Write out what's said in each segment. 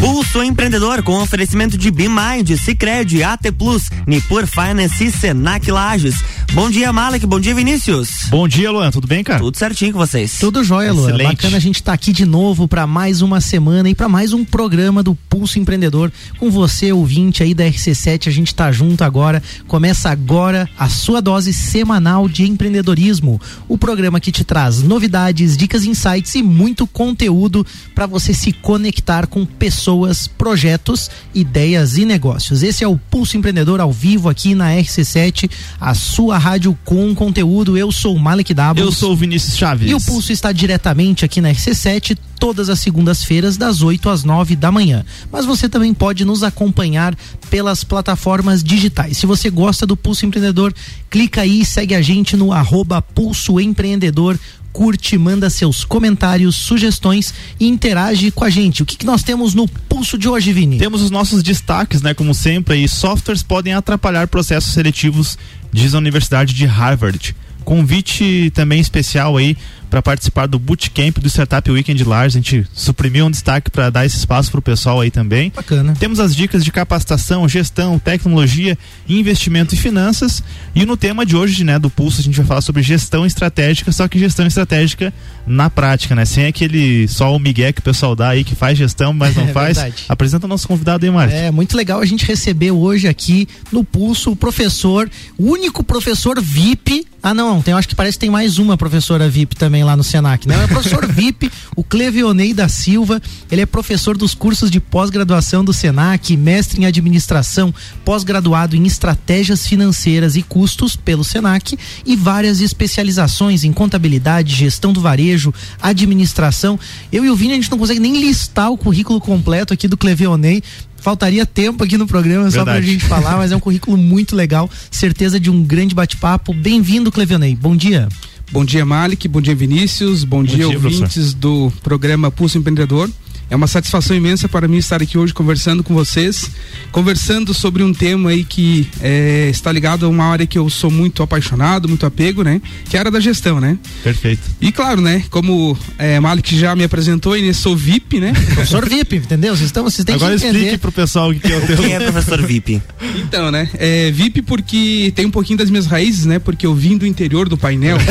Pulso Empreendedor com oferecimento de BeMind, Cicred, AT Plus, Nipur Finance e Senac Lages. Bom dia, Malek. Bom dia, Vinícius. Bom dia, Luan. Tudo bem, cara? Tudo certinho com vocês. Tudo jóia, Luan. Excelente. Bacana a gente estar aqui de novo para mais uma semana e para mais um programa do Pulso Empreendedor. Com você, ouvinte aí da RC7, a gente tá junto agora. Começa agora a sua dose semanal de empreendedorismo. O programa que te traz novidades, dicas, insights e muito conteúdo para você se conectar com pessoas, projetos, ideias e negócios. Esse é o Pulso Empreendedor ao vivo aqui na RC7, a sua rádio com conteúdo. Eu sou o Malek Dabos. Eu sou o Vinícius Chaves. E o Pulso está diretamente aqui na RC7 todas as segundas-feiras das 8 às 9 da manhã. Mas você também pode nos acompanhar pelas plataformas digitais. Se você gosta do Pulso Empreendedor, clica aí e segue a gente no arroba Pulso Empreendedor curte, manda seus comentários, sugestões e interage com a gente. O que, que nós temos no pulso de hoje, Vini? Temos os nossos destaques, né? Como sempre, aí, softwares podem atrapalhar processos seletivos, diz a Universidade de Harvard. Convite também especial aí para participar do Bootcamp do Startup Weekend Lars. A gente suprimiu um destaque para dar esse espaço para o pessoal aí também. Bacana. Temos as dicas de capacitação, gestão, tecnologia, investimento e finanças. E no tema de hoje, né, do Pulso, a gente vai falar sobre gestão estratégica, só que gestão estratégica na prática, né? Sem aquele só o migué que o pessoal dá aí que faz gestão, mas não É faz. verdade. Apresenta o nosso convidado aí, Márcio. É muito legal a gente receber hoje aqui no Pulso o professor, o único professor VIP. Ah, não, tem, acho que parece que tem mais uma professora VIP também lá no Senac, né? É o professor VIP, o Clevionei da Silva. Ele é professor dos cursos de pós-graduação do Senac, mestre em administração, pós-graduado em estratégias financeiras e custos pelo Senac e várias especializações em contabilidade, gestão do varejo, administração. Eu e o Vini a gente não consegue nem listar o currículo completo aqui do Clevionei. Faltaria tempo aqui no programa só pra Verdade. gente falar, mas é um currículo muito legal. Certeza de um grande bate-papo. Bem-vindo, Clevionei. Bom dia. Bom dia, Malik. Bom dia, Vinícius. Bom, dia, dia, ouvintes do programa Pulso Empreendedor. É uma satisfação imensa para mim estar aqui hoje conversando com vocês, conversando sobre um tema aí que é, está ligado a uma área que eu sou muito apaixonado, muito apego, né? Que é a área da gestão, né? Perfeito. E claro, né? Como é, Malik já me apresentou, eu sou VIP, né? Professor VIP, entendeu? Vocês, estão, vocês têm Agora que entender. explique pro pessoal o que é o teu. Quem é professor VIP? Então, né? É, VIP porque tem um pouquinho das minhas raízes, né? Porque eu vim do interior do painel.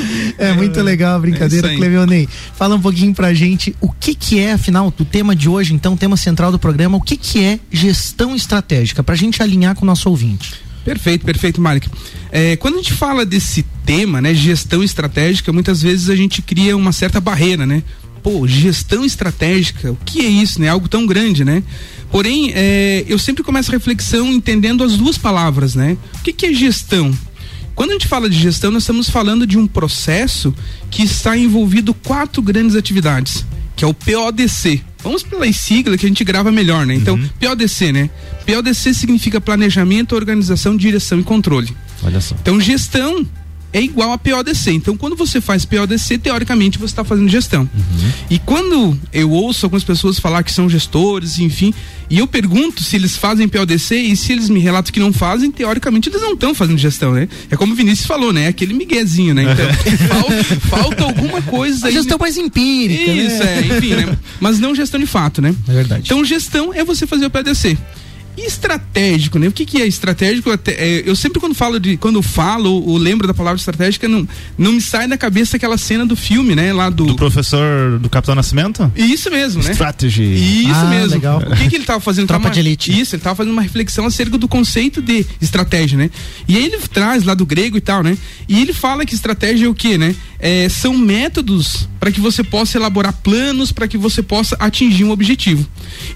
É muito legal a É brincadeira, isso aí. Clevionei. Fala um pouquinho pra gente o que que é, afinal, o tema de hoje, então, tema central do programa, o que que é gestão estratégica, pra gente alinhar com o nosso ouvinte. Perfeito, perfeito, Malik. É, quando a gente fala desse tema, né, gestão estratégica, muitas vezes a gente cria uma certa barreira, né? Pô, gestão estratégica, o que é isso, né? Algo tão grande, né? Porém, é, eu sempre começo a reflexão entendendo as duas palavras, né? O que, que é gestão? Quando a gente fala de gestão, nós estamos falando de um processo que está envolvido quatro grandes atividades, que é o PODC. Vamos pelas siglas que a gente grava melhor, né? Então, PODC, né? PODC significa planejamento, organização, direção e controle. Olha só. Então, gestão é igual a PODC. Então, quando você faz PODC, teoricamente você está fazendo gestão. E quando eu ouço algumas pessoas falar que são gestores, enfim, e eu pergunto se eles fazem PODC e se eles me relatam que não fazem, teoricamente eles não estão fazendo gestão, né? É como o Vinícius falou, né? Aquele miguezinho, né? Então, falta, falta alguma coisa A aí. gestão mais empírica, Isso, né? é, enfim, né? Mas não gestão de fato, né? É verdade. Então, gestão é você fazer o PDC. E estratégico, né? O que, que é estratégico? Até- é, eu sempre quando falo de, quando falo ou lembro da palavra estratégica, não, não me sai da cabeça aquela cena do filme, né? Lá do. Do professor do Capitão Nascimento? Isso mesmo, né? Strategy. Isso Ah, mesmo. legal. O que, que ele estava fazendo? Tropa de elite. Isso, ele estava fazendo uma reflexão acerca do conceito de estratégia, né? E aí ele traz lá do grego e tal, né? E ele fala que estratégia é o quê, né? É, são métodos para que você possa elaborar planos, para que você possa atingir um objetivo.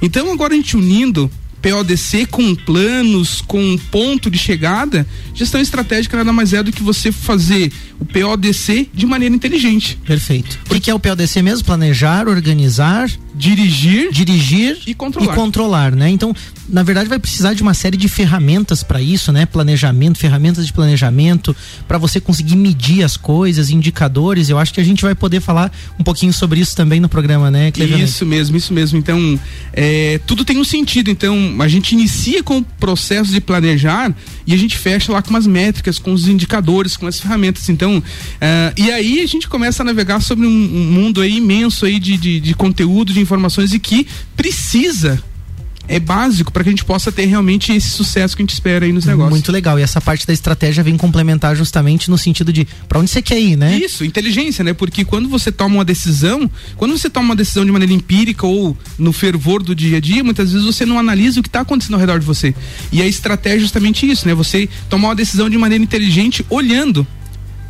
Então agora a gente unindo PODC com planos, com ponto de chegada, gestão estratégica nada mais é do que você fazer o PODC de maneira inteligente. Perfeito. O que, que é o PLDC mesmo? Planejar, organizar, Dirigir dirigir E controlar. e controlar, né? Então, na verdade, vai precisar de uma série de ferramentas para isso, né? Planejamento, ferramentas de planejamento, para você conseguir medir as coisas, indicadores. Eu acho que a gente vai poder falar um pouquinho sobre isso também no programa, né, Cleveland? Isso mesmo, isso mesmo. Então, é, tudo tem um sentido. Então, a gente inicia com o processo de planejar e a gente fecha lá com umas métricas, com os indicadores, com as ferramentas. Então, uh, e aí a gente começa a navegar sobre um, um mundo aí imenso aí de, de, de conteúdo, de informações e que precisa é básico para que a gente possa ter realmente esse sucesso que a gente espera aí nos negócios. Muito legal. E essa parte da estratégia vem complementar justamente no sentido de para onde você quer ir, né? Isso, inteligência, né? Porque quando você toma uma decisão, quando você toma uma decisão de maneira empírica ou no fervor do dia a dia, muitas vezes você não analisa o que está acontecendo ao redor de você. E a estratégia é justamente isso, né? Você tomar uma decisão de maneira inteligente, olhando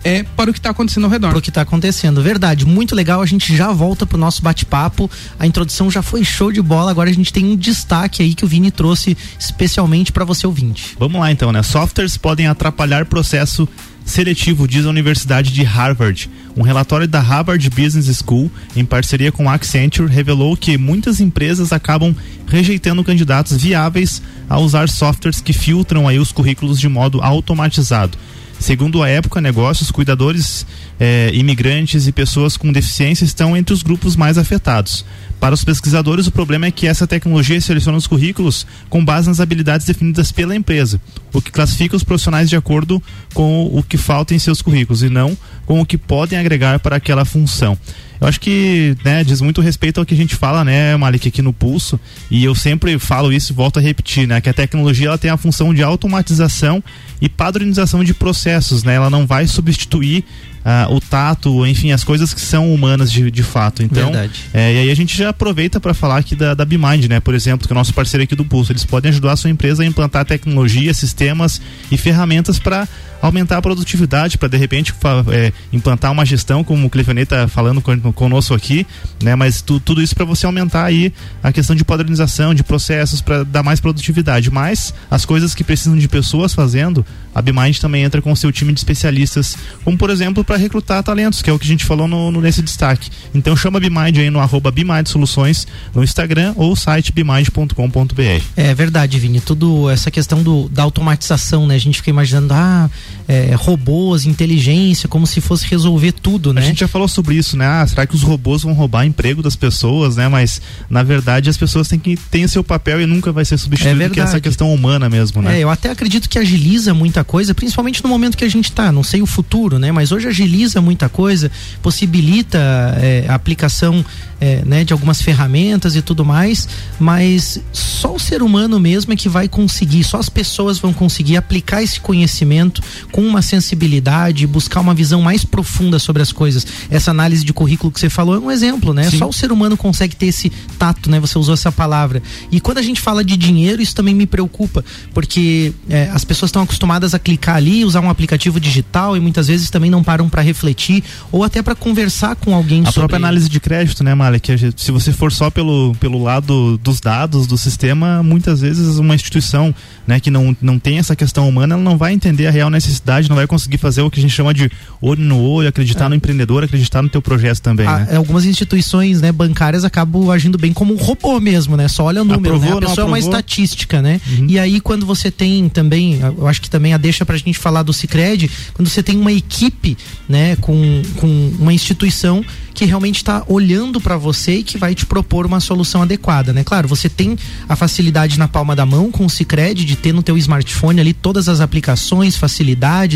é para o que está acontecendo ao redor. Para o que está acontecendo, verdade. Muito legal. A gente já volta para o nosso bate-papo. A introdução já foi show de bola. Agora a gente tem um destaque aí que o Vini trouxe especialmente para você ouvinte. Vamos lá então, né? Softwares podem atrapalhar processo seletivo, diz a Universidade de Harvard. Um relatório da Harvard Business School, em parceria com a Accenture, revelou que muitas empresas acabam rejeitando candidatos viáveis a usar softwares que filtram aí os currículos de modo automatizado. Segundo a época, negócios, cuidadores, eh, imigrantes e pessoas com deficiência estão entre os grupos mais afetados. Para os pesquisadores, o problema é que essa tecnologia seleciona os currículos com base nas habilidades definidas pela empresa, o que classifica os profissionais de acordo com o que falta em seus currículos e não com o que podem agregar para aquela função. Eu acho que né, diz muito respeito ao que a gente fala, né, Malik, aqui no Pulso, e eu sempre falo isso e volto a repetir, né, que a tecnologia ela tem a função de automatização e padronização de processos, né, ela não vai substituir uh, o tato, enfim, as coisas que são humanas de, de fato. Então, é, e aí a gente já aproveita para falar aqui da, da BeMind, né, por exemplo, que é o nosso parceiro aqui do Pulso, eles podem ajudar a sua empresa a implantar tecnologia, sistemas e ferramentas para aumentar a produtividade, para de repente é, implantar uma gestão, como o Clevenet está falando conosco aqui, né? Mas tu, tudo isso para você aumentar aí a questão de padronização, de processos, para dar mais produtividade. Mas as coisas que precisam de pessoas fazendo, a BMind também entra com o seu time de especialistas, como por exemplo para recrutar talentos, que é o que a gente falou no, no nesse destaque. Então chama a BMind aí no arroba BMind Soluções no Instagram ou site bmind.com.br. É verdade, Vini. Tudo essa questão do, da automatização, né? A gente fica imaginando, ah, é, robôs, inteligência, como se fosse resolver tudo, né? A gente já falou sobre isso, né? Ah, será que os robôs vão roubar emprego das pessoas, né? Mas na verdade as pessoas têm que ter seu papel e nunca vai ser substituído é que essa questão humana mesmo, né? É, eu até acredito que agiliza muita coisa, principalmente no momento que a gente está. Não sei o futuro, né? Mas hoje agiliza muita coisa, possibilita é, a aplicação é, né, de algumas ferramentas e tudo mais, mas só o ser humano mesmo é que vai conseguir, só as pessoas vão conseguir aplicar esse conhecimento com uma sensibilidade, buscar uma visão mais profunda sobre as coisas. Essa análise de currículo que você falou é um exemplo, né? Sim. Só o ser humano consegue ter esse tato, né? Você usou essa palavra. E quando a gente fala de dinheiro, isso também me preocupa, porque é, as pessoas estão acostumadas a clicar ali, usar um aplicativo digital e muitas vezes também não param para refletir ou até para conversar com alguém a sobre. A própria análise de crédito, né, gente, se você for só pelo, pelo lado dos dados do sistema, muitas vezes uma instituição né, que não, não tem essa questão humana, ela não vai entender a real necessidade, não vai conseguir fazer o que a gente chama de olho no olho, acreditar é. no empreendedor, acreditar no teu projeto também. Ah, né? Algumas instituições né, bancárias acabam agindo bem como um robô mesmo, né? Só olha o número, aprovou, né? A pessoa é uma estatística, né? Uhum. E aí quando você tem também, eu acho que também a deixa pra gente falar do Cicred, quando você tem uma equipe, né, com, com uma instituição que realmente está olhando para você e que vai te propor uma solução adequada, né? Claro, você tem a facilidade na palma da mão com o Cicred de ter no teu smartphone ali todas as aplicações,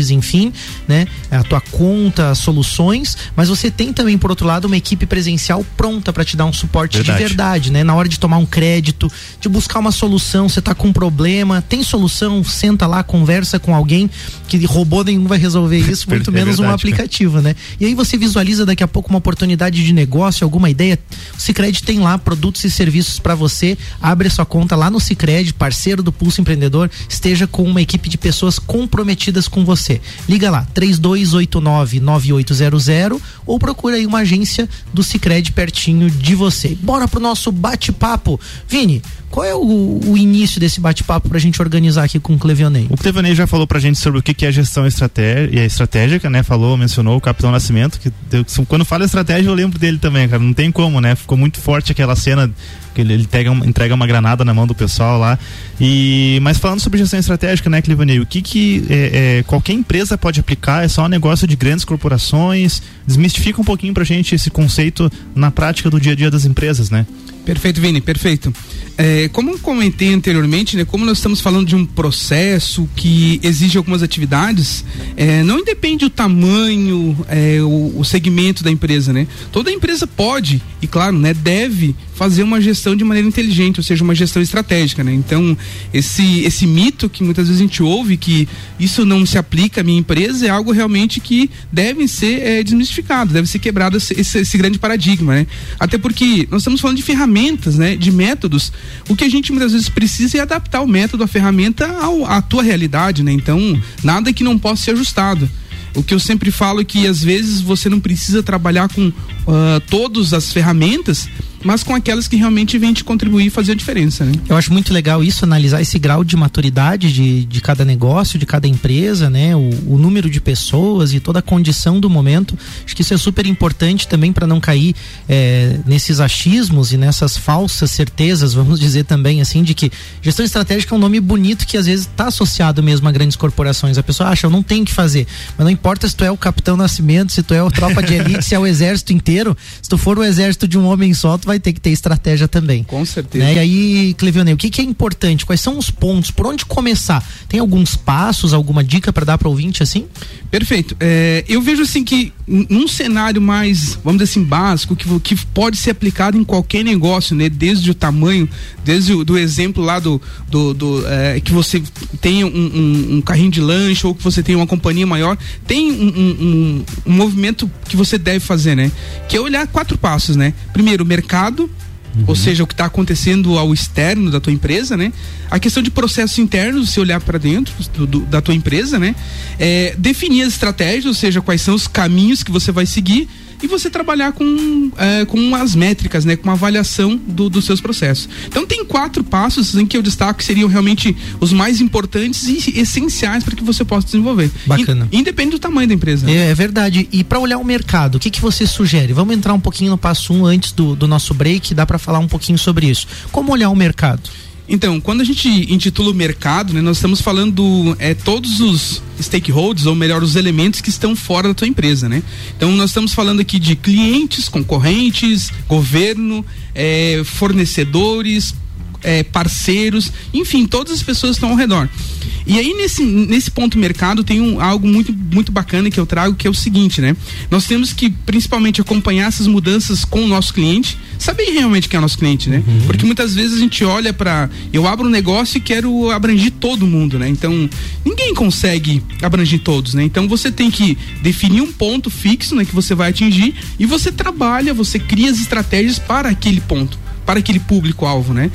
enfim, né? A tua conta, soluções, mas você tem também por outro lado uma equipe presencial pronta para te dar um suporte verdade. de verdade, né? Na hora de tomar um crédito, de buscar uma solução, você tá com um problema, tem solução, senta lá, conversa com alguém que robô nenhum vai resolver isso, muito é menos verdade, um aplicativo, né? E aí você visualiza daqui a pouco uma oportunidade oportunidade de negócio, alguma ideia, o Cicred tem lá produtos e serviços para você. Abre a sua conta lá no Cicred, parceiro do Pulso Empreendedor, esteja com uma equipe de pessoas comprometidas com você. Liga lá, 3289-9800 ou procura aí uma agência do Cicred pertinho de você. Bora pro nosso bate-papo. Vini, qual é o, o início desse bate-papo para a gente organizar aqui com o Clevionei? O Clevionei já falou para a gente sobre o que, que é gestão estratégica, né? Falou, mencionou o Capitão Nascimento, que quando fala estratégia eu lembro dele também, cara. Não tem como, né? Ficou muito forte aquela cena que ele, ele pega, entrega uma granada na mão do pessoal lá. E, mas falando sobre gestão estratégica, né, Clevionei, o que, que é, é, qualquer empresa pode aplicar? É só um negócio de grandes corporações? Desmistifica um pouquinho para a gente esse conceito na prática do dia a dia das empresas, né? Perfeito, Vini, perfeito. É, como comentei anteriormente, né, como nós estamos falando de um processo que exige algumas atividades, é, não independe o tamanho, é, o, o, segmento da empresa, né? Toda empresa pode e, claro, né, deve fazer uma gestão de maneira inteligente, ou seja, uma gestão estratégica, né? Então, esse esse mito que muitas vezes a gente ouve que isso não se aplica à minha empresa é algo realmente que deve ser é, desmistificado, deve ser quebrado esse, esse, grande paradigma, né? Até porque nós estamos falando de ferramentas, né? De métodos. O que a gente muitas vezes precisa é adaptar o método, a ferramenta ao, à tua realidade, né? Então, nada que não possa ser ajustado. O que eu sempre falo é que às vezes você não precisa trabalhar com uh, todas as ferramentas, mas com aquelas que realmente vêm te contribuir e fazer a diferença. Né? Eu acho muito legal isso, analisar esse grau de maturidade de, de cada negócio, de cada empresa, né? O, o número de pessoas e toda a condição do momento. Acho que isso é super importante também para não cair é, nesses achismos e nessas falsas certezas, vamos dizer também assim, de que gestão estratégica é um nome bonito que às vezes está associado mesmo a grandes corporações. A pessoa acha, eu não tenho que fazer. Mas não importa se tu é o Capitão Nascimento, se tu é o tropa de elite, se é o exército inteiro, se tu for o exército de um homem só, tu vai ter que ter estratégia também. Com certeza. Né? E aí, Clevionei, o que, que é importante? Quais são os pontos? Por onde começar? Tem alguns passos, alguma dica para dar para ouvinte assim? Perfeito. É, eu vejo assim que num cenário mais, vamos dizer assim, básico, que, que pode ser aplicado em qualquer negócio, né? Desde o tamanho, desde o do exemplo lá do, do, do é, que você tem um, um, um, carrinho de lanche ou que você tem uma companhia maior, tem um, um, movimento que você deve fazer, né? Que é olhar quatro passos, né? Primeiro, mercado, Uhum. Ou seja, o que está acontecendo ao externo da tua empresa, né? A questão de processos internos, se olhar para dentro do, do, da tua empresa, né? É, definir as estratégias, ou seja, quais são os caminhos que você vai seguir e você trabalhar com, é, com as métricas, né? Com uma avaliação do, dos seus processos. Então tem quatro passos em que eu destaco que seriam realmente os mais importantes e essenciais para que você possa desenvolver. Bacana. independe do tamanho da empresa. É, é verdade. E para olhar o mercado, o que, que você sugere? Vamos entrar um pouquinho no passo um antes do, do nosso break, dá para falar um pouquinho sobre isso. Como olhar o mercado? Então, quando a gente intitula o mercado, né, nós estamos falando é, todos os stakeholders, ou melhor, os elementos que estão fora da tua empresa, né? Então, nós estamos falando aqui de clientes, concorrentes, governo, é, fornecedores, é, parceiros, enfim, todas as pessoas estão ao redor. E aí, nesse, nesse ponto mercado, tem um, algo muito, muito bacana que eu trago, que é o seguinte, né? Nós temos que, principalmente, acompanhar essas mudanças com o nosso cliente, saber realmente quem é o nosso cliente, né? Uhum. Porque muitas vezes a gente olha para Eu abro um negócio e quero abranger todo mundo, né? Então, ninguém consegue abranger todos, né? Então, você tem que definir um ponto fixo, né? Que você vai atingir e você trabalha, você cria as estratégias para aquele ponto, para aquele público-alvo, né?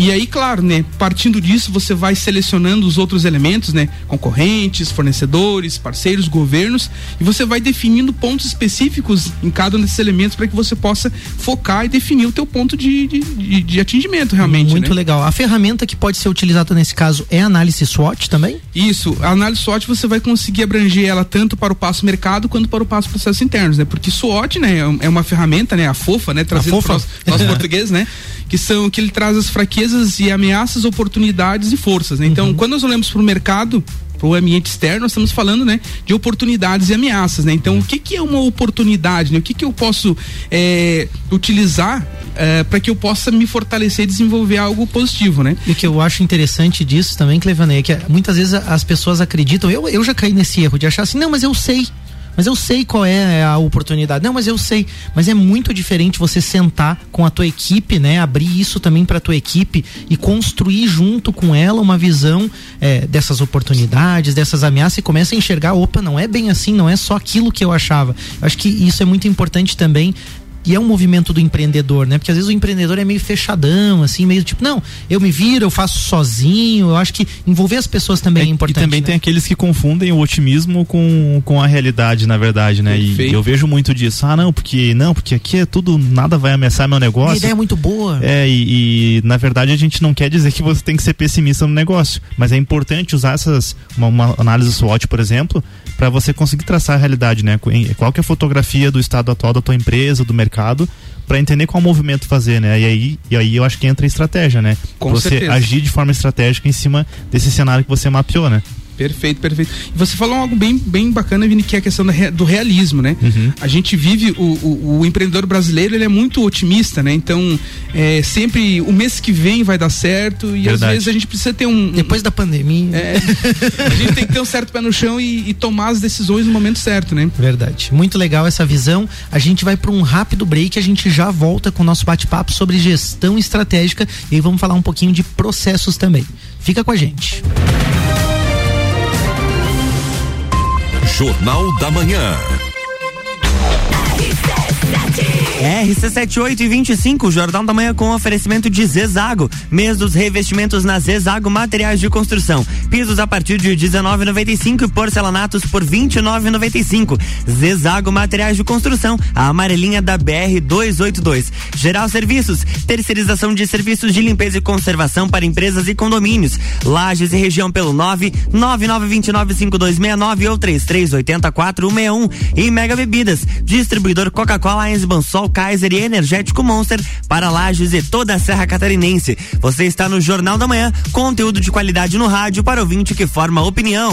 E aí, claro, né, partindo disso, você vai selecionando os outros elementos, né, concorrentes, fornecedores, parceiros, governos, e você vai definindo pontos específicos em cada um desses elementos para que você possa focar e definir o teu ponto de, de, de, atingimento realmente. Muito né? legal. A ferramenta que pode ser utilizada nesse caso é a análise SWOT também? Isso. A análise SWOT você vai conseguir abranger ela tanto para o passo mercado quanto para o passo processos internos, né? Porque SWOT, né, é uma ferramenta, né, a fofa, né, trazendo para nosso português, né? que são que ele traz as fraquezas e ameaças, oportunidades e forças. Né? Então, uhum. quando nós olhamos para o mercado, para o ambiente externo, nós estamos falando, né, de oportunidades e ameaças, né? Então, o que que é uma oportunidade, né? O que que eu posso é, utilizar é, para que eu possa me fortalecer e desenvolver algo positivo, né? E o que eu acho interessante disso também, Clevanei, é que muitas vezes as pessoas acreditam, eu, eu já caí nesse erro de achar assim, não, mas eu sei, mas eu sei qual é a oportunidade. Não, mas eu sei. Mas é muito diferente você sentar com a tua equipe, né? Abrir isso também para a tua equipe e construir junto com ela uma visão é, dessas oportunidades, dessas ameaças e começa a enxergar, opa, não é bem assim, não é só aquilo que eu achava. Eu acho que isso é muito importante também e é um movimento do empreendedor, né? Porque às vezes o empreendedor é meio fechadão, assim, meio tipo, não, eu me viro, eu faço sozinho. Eu acho que envolver as pessoas também é, é importante. E também né? tem aqueles que confundem o otimismo com, com a realidade, na verdade, né? E eu vejo muito disso. Ah, não, porque não, porque aqui é tudo, nada vai ameaçar meu negócio. A ideia é muito boa. É, e, e, na verdade a gente não quer dizer que você tem que ser pessimista no negócio, mas é importante usar essas, uma, uma análise SWOT, por exemplo, para você conseguir traçar a realidade, né? Qual que é a fotografia do estado atual da tua empresa, do mercado mercado para entender qual movimento fazer, né? E aí, e aí eu acho que entra a estratégia, né? Com você certeza. agir de forma estratégica em cima desse cenário que você mapeou, né? Perfeito, perfeito. E você falou algo bem, bem bacana, Vini, que é a questão do realismo, né? Uhum. A gente vive, o, o, o, empreendedor brasileiro, ele é muito otimista, né? Então, é, sempre o mês que vem vai dar certo e Verdade. às vezes a gente precisa ter um. Depois da pandemia. É, a gente tem que ter um certo pé no chão e, e, tomar as decisões no momento certo, né? Verdade. Muito legal essa visão. A gente vai para um rápido break, a gente já volta com o nosso bate-papo sobre gestão estratégica e vamos falar um pouquinho de processos também. Fica com a gente. Jornal da Manhã. RC78 e 25, Jornal da Manhã com oferecimento de Zezago. Mês dos revestimentos na Zezago Materiais de Construção. Pisos a partir de 19,95 e porcelanatos por 29,95. Zezago Materiais de Construção, a amarelinha da BR 282. Geral Serviços, terceirização de serviços de limpeza e conservação para empresas e condomínios. Lages e região pelo 9 99295269 ou 33804161 e Mega Bebidas, distribuidor Coca-Cola, Einsban Sol Kaiser e Energético Monster para Lages e toda a Serra Catarinense. Você está no Jornal da Manhã, conteúdo de qualidade no rádio para ouvinte que forma opinião.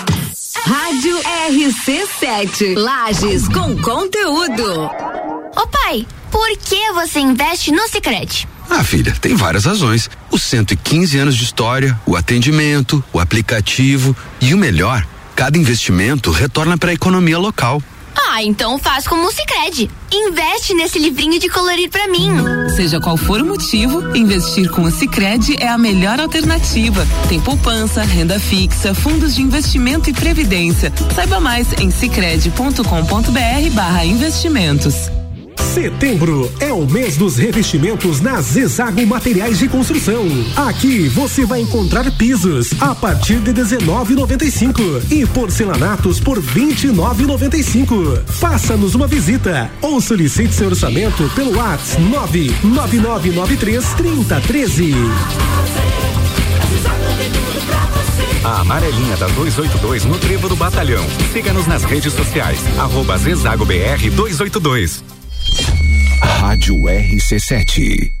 Rádio RC7. Lages com conteúdo. Ô pai, por que você investe no Sicredi? Ah, filha, tem várias razões. Os 115 anos de história, o atendimento, o aplicativo e o melhor, cada investimento retorna para a economia local. Ah, então faz como o Sicredi. Investe nesse livrinho de colorir para mim. Seja qual for o motivo, investir com o Sicredi é a melhor alternativa. Tem poupança, renda fixa, fundos de investimento e previdência. Saiba mais em sicredi.com.br/barra investimentos. Setembro é o mês dos revestimentos na Zezago Materiais de Construção. Aqui você vai encontrar pisos a partir de 19,95 e porcelanatos por 29,95. Faça-nos uma visita ou solicite seu orçamento pelo WhatsApp 99993 3013. A amarelinha da 282 no Trevo do Batalhão. Siga-nos nas redes sociais. Arroba Zezago BR 282. Rádio RC7.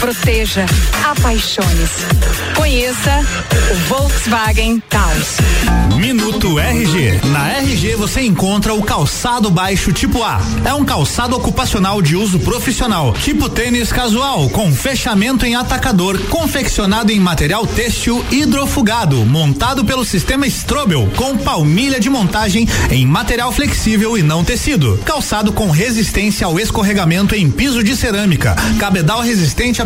proteja, apaixone-se. Conheça o Volkswagen Taos. Minuto RG. Na RG você encontra o calçado baixo tipo A. É um calçado ocupacional de uso profissional, tipo tênis casual, com fechamento em atacador, confeccionado em material têxtil hidrofugado, montado pelo sistema Strobel, com palmilha de montagem em material flexível e não tecido. Calçado com resistência ao escorregamento em piso de cerâmica, cabedal resistente à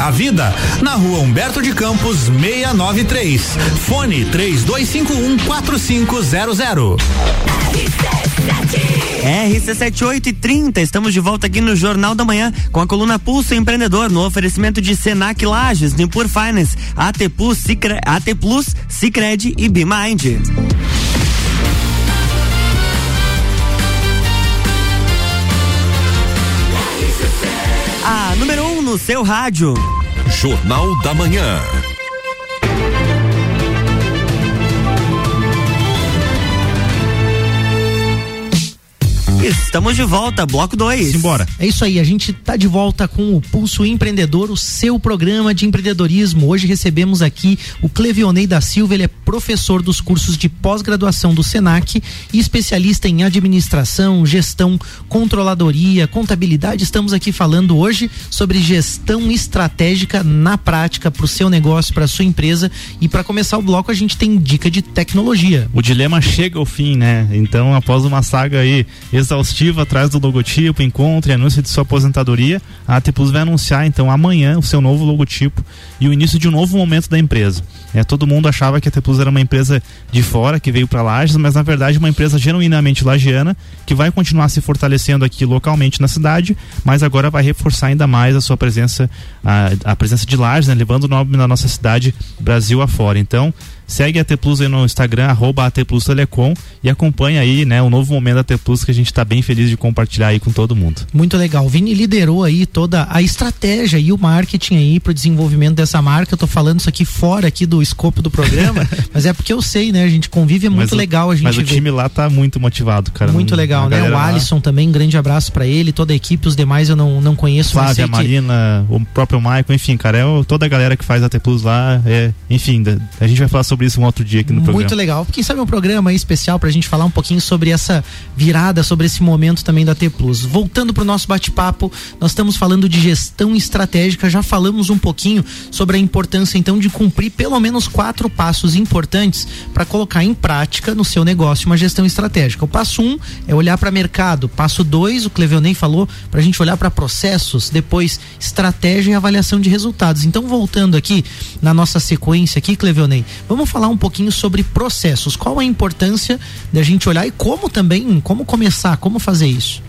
a vida. Na rua Humberto de Campos, 693. Fone 3251 4500. RC7830, estamos de volta aqui no Jornal da Manhã com a coluna Pulso Empreendedor no oferecimento de Senac Lages, Nipur Finance, AT Plus, AT Plus, Cicred e BeMind. No seu rádio. Jornal da Manhã. Estamos de volta, bloco 2. Embora. É isso aí, a gente tá de volta com o Pulso Empreendedor, o seu programa de empreendedorismo. Hoje recebemos aqui o Clevionei da Silva, ele é professor dos cursos de pós-graduação do Senac e especialista em administração, gestão, controladoria, contabilidade. Estamos aqui falando hoje sobre gestão estratégica na prática para o seu negócio, para sua empresa. E para começar o bloco, a gente tem dica de tecnologia. O dilema chega ao fim, né? Então, após uma saga aí exaustiva atrás do logotipo, encontro e anúncio de sua aposentadoria, a AT Plus vai anunciar então amanhã o seu novo logotipo e o início de um novo momento da empresa. É, todo mundo achava que a AT Plus era uma empresa de fora que veio para Lages, mas na verdade uma empresa genuinamente lagiana que vai continuar se fortalecendo aqui localmente na cidade, mas agora vai reforçar ainda mais a sua presença, a, a presença de Lages, né, levando o nome da nossa cidade Brasil afora. Então, Segue a T Plus aí no Instagram, arroba AT Plus Telecom e acompanha aí, né, o novo momento da T Plus que a gente está bem feliz de compartilhar aí com todo mundo. Muito legal. Vini liderou aí toda a estratégia e o marketing aí para o desenvolvimento dessa marca. Eu tô falando isso aqui fora aqui do escopo do programa, mas é porque eu sei, né? A gente convive, é muito mas legal a gente Mas o time lá tá muito motivado, cara. Muito legal, né? O Alisson lá... também, um grande abraço para ele, toda a equipe, os demais eu não, não conheço. Flávia, a Marina, que... o próprio Michael, enfim, cara, é toda a galera que faz a T Plus lá, é, enfim, a gente vai falar sobre isso um outro dia aqui no programa. Muito legal. Quem sabe um programa especial pra gente falar um pouquinho sobre essa virada, sobre esse momento também da T Plus. Voltando pro nosso bate-papo, nós estamos falando de gestão estratégica, já falamos um pouquinho sobre a importância então de cumprir pelo menos quatro passos importantes para colocar em prática no seu negócio uma gestão estratégica. O passo um é olhar para mercado. Passo dois, o Cleveonei falou, para a gente olhar para processos, depois estratégia e avaliação de resultados. Então, voltando aqui na nossa sequência aqui, Cleveonei, vamos falar um pouquinho sobre processos. Qual a importância da gente olhar e como também, como começar, como fazer isso?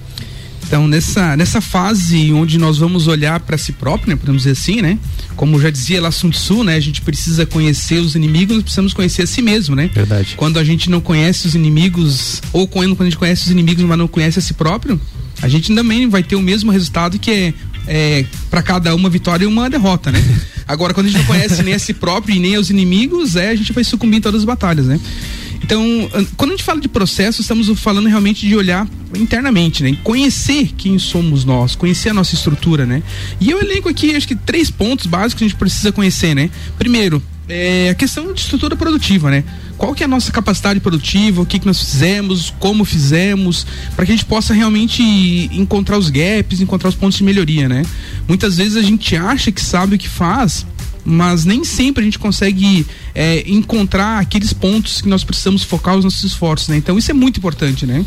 Então, nessa, nessa fase onde nós vamos olhar para si próprio, né, podemos dizer assim, né? Como já dizia lá Sun Tzu, né? A gente precisa conhecer os inimigos, nós precisamos conhecer a si mesmo, né? Verdade. Quando a gente não conhece os inimigos, ou quando, quando a gente conhece os inimigos, mas não conhece a si próprio, a gente também vai ter o mesmo resultado que é, é para cada uma vitória e uma derrota, né? Agora, quando a gente não conhece nem a si próprio e nem os inimigos, é, a gente vai sucumbir em todas as batalhas, né? Então, quando a gente fala de processo, estamos falando realmente de olhar internamente, né? Conhecer quem somos nós, conhecer a nossa estrutura, né? E eu elenco aqui, acho que três pontos básicos que a gente precisa conhecer, né? Primeiro, é a questão de estrutura produtiva, né? Qual que é a nossa capacidade produtiva, o que, que nós fizemos, como fizemos, para que a gente possa realmente encontrar os gaps, encontrar os pontos de melhoria, né? Muitas vezes a gente acha que sabe o que faz, mas nem sempre a gente consegue é, encontrar aqueles pontos que nós precisamos focar os nossos esforços, né? Então isso é muito importante, né?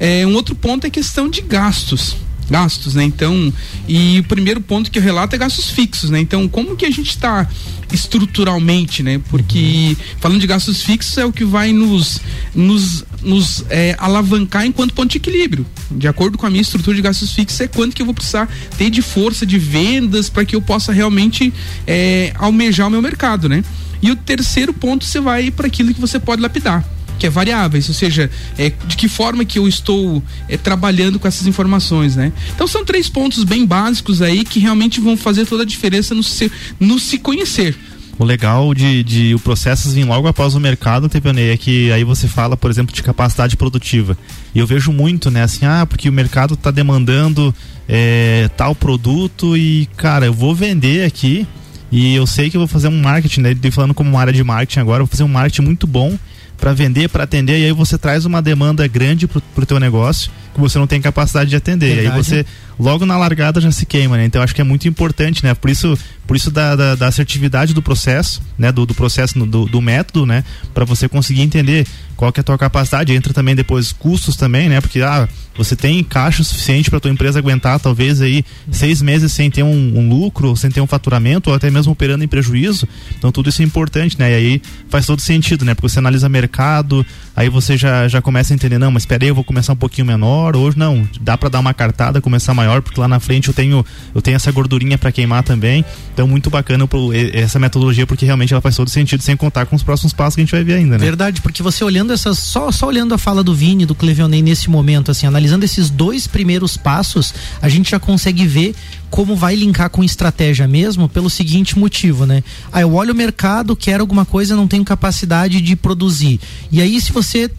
É, um outro ponto é a questão de gastos gastos, né? Então, e o primeiro ponto que eu relato é gastos fixos, né? Então, como que a gente está estruturalmente, né? Porque falando de gastos fixos é o que vai nos nos, nos é, alavancar enquanto ponto de equilíbrio. De acordo com a minha estrutura de gastos fixos é quanto que eu vou precisar ter de força de vendas para que eu possa realmente é, almejar o meu mercado, né? E o terceiro ponto você vai para aquilo que você pode lapidar que é variáveis, ou seja, é, de que forma que eu estou é, trabalhando com essas informações, né? Então são três pontos bem básicos aí que realmente vão fazer toda a diferença no se, no se conhecer. O legal de, de o processo vir logo após o mercado, TPNE, é que aí você fala, por exemplo, de capacidade produtiva. E eu vejo muito, né, assim, ah, porque o mercado está demandando é, tal produto e, cara, eu vou vender aqui e eu sei que eu vou fazer um marketing, né? Ele falando como uma área de marketing agora, vou fazer um marketing muito bom para vender, para atender, e aí você traz uma demanda grande pro, pro teu negócio que você não tem capacidade de atender. E aí Verdade. você logo na largada já se queima, né? Então acho que é muito importante, né? Por isso, por isso da, da, da assertividade do processo, né? Do, do processo, do, do método, né? Para você conseguir entender qual que é a tua capacidade. Entra também depois custos também, né? Porque ah, você tem caixa suficiente para tua empresa aguentar talvez aí seis meses sem ter um, um lucro, sem ter um faturamento ou até mesmo operando em prejuízo. Então tudo isso é importante, né? E aí faz todo sentido, né? Porque você analisa mercado, aí você já, já começa a entender, não, mas espera aí, eu vou começar um pouquinho menor, hoje não, dá para dar uma cartada, começar maior, porque lá na frente eu tenho eu tenho essa gordurinha para queimar também. Então muito bacana pro- essa metodologia porque realmente ela faz todo sentido sem contar com os próximos passos que a gente vai ver ainda, né? Verdade, porque você olhando essas, só, só olhando a fala do Vini, do Clevionei nesse momento, assim, analisando esses dois primeiros passos, a gente já consegue ver como vai linkar com estratégia mesmo, pelo seguinte motivo, né? Ah, eu olho o mercado, quero alguma coisa, não tenho capacidade de produzir. E aí, se você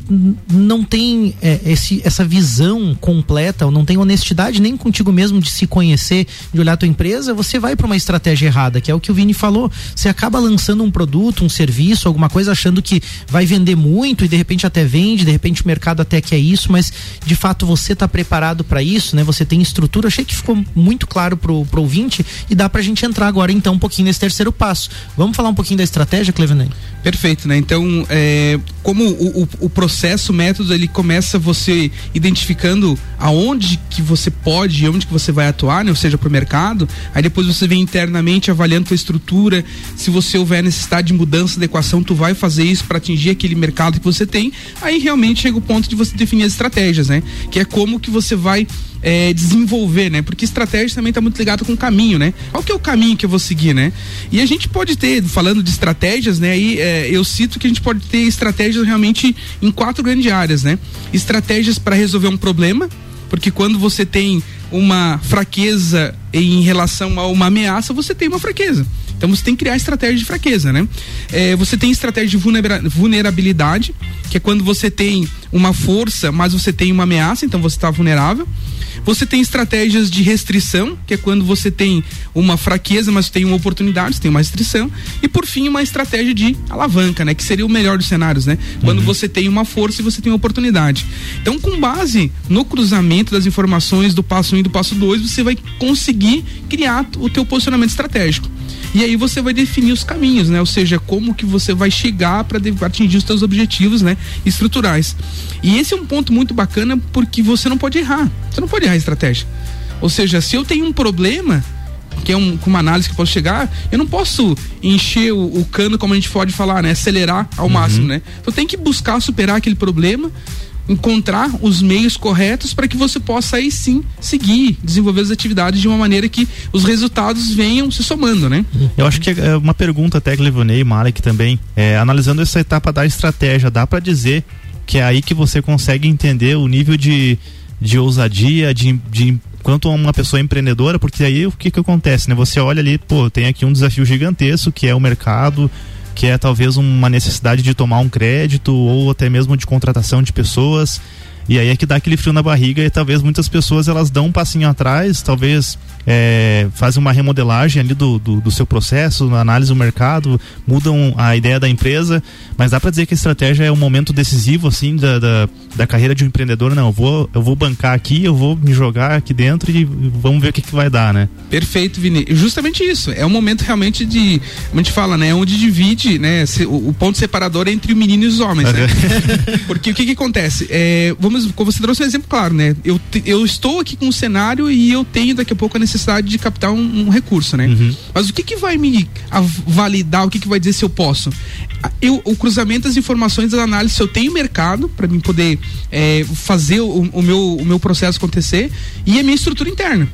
não tem é, esse, essa visão completa, ou não tem honestidade nem contigo mesmo de se conhecer, de olhar a tua empresa, você vai para uma estratégia errada, que é o que o Vini falou. Você acaba lançando um produto, um serviço, alguma coisa achando que vai vender muito e de repente até vende, de repente o mercado até quer isso, mas de fato você está preparado para isso, né? Você tem estrutura. Achei que ficou muito claro pro, pro ouvinte e dá pra gente entrar agora então um pouquinho nesse terceiro passo. Vamos falar um pouquinho da estratégia, Cleveney? Perfeito, né? Então, é, como o, o, o processo, o método, ele começa você identificando aonde que você pode e onde que você vai atuar, né? Ou seja, pro mercado. Aí depois você vem internamente avaliando tua estrutura. Se você houver necessidade de mudança de equação, tu vai fazer isso para atingir aquele mercado que você tem. Aí realmente chega o ponto de você definir as estratégias, né? Que é como que você vai é, desenvolver, né? Porque estratégia também está muito ligado com o caminho, né? Qual que é o caminho que eu vou seguir, né? E a gente pode ter, falando de estratégias, né? Aí é, eu cito que a gente pode ter estratégias realmente em quatro grandes áreas, né? Estratégias para resolver um problema, porque quando você tem uma fraqueza em relação a uma ameaça, você tem uma fraqueza. Então você tem que criar estratégia de fraqueza, né? É, você tem estratégia de vulnera- vulnerabilidade, que é quando você tem uma força, mas você tem uma ameaça, então você está vulnerável. Você tem estratégias de restrição, que é quando você tem uma fraqueza, mas tem uma oportunidade, você tem uma restrição. E por fim, uma estratégia de alavanca, né? Que seria o melhor dos cenários, né? Quando você tem uma força e você tem uma oportunidade. Então, com base no cruzamento das informações do passo 1 e do passo 2, você vai conseguir criar o teu posicionamento estratégico. E aí você vai definir os caminhos, né? Ou seja, como que você vai chegar para atingir os seus objetivos, né? Estruturais. E esse é um ponto muito bacana porque você não pode errar. Você não pode errar a estratégia. Ou seja, se eu tenho um problema, que é um, com uma análise que eu posso chegar, eu não posso encher o, o cano, como a gente pode falar, né? Acelerar ao máximo, né? Eu tenho que buscar superar aquele problema, encontrar os meios corretos para que você possa aí sim seguir, desenvolver as atividades de uma maneira que os resultados venham se somando, né? Eu acho que é uma pergunta até que Levonei, Malek também, é, analisando essa etapa da estratégia, dá para dizer que é aí que você consegue entender o nível de, de ousadia, de, de quanto uma pessoa empreendedora, porque aí o que que acontece, né? Você olha ali, pô, tem aqui um desafio gigantesco que é o mercado, que é talvez uma necessidade de tomar um crédito ou até mesmo de contratação de pessoas. E aí é que dá aquele frio na barriga e talvez muitas pessoas elas dão um passinho atrás, talvez é, fazem uma remodelagem ali do, do, do seu processo, análise do mercado, mudam a ideia da empresa, mas dá para dizer que a estratégia é um momento decisivo assim da, da, da carreira de um empreendedor. Não, eu vou, eu vou bancar aqui, eu vou me jogar aqui dentro e vamos ver o que, que vai dar, né? Perfeito, Vini. Justamente isso. É um momento realmente de, como a gente fala, né? Onde divide, né? O, o ponto separador é entre o menino e os homens, né? Porque o que que acontece? É, vamos, como você trouxe um exemplo claro, né? Eu, eu estou aqui com um cenário e eu tenho daqui a pouco a necessidade de captar um, um recurso, né? Mas o que que vai me validar? O que que vai dizer se eu posso? Eu, o cruzamento das informações, das análises, se eu tenho mercado para mim poder é, fazer o, o meu, o meu processo acontecer e a minha estrutura interna.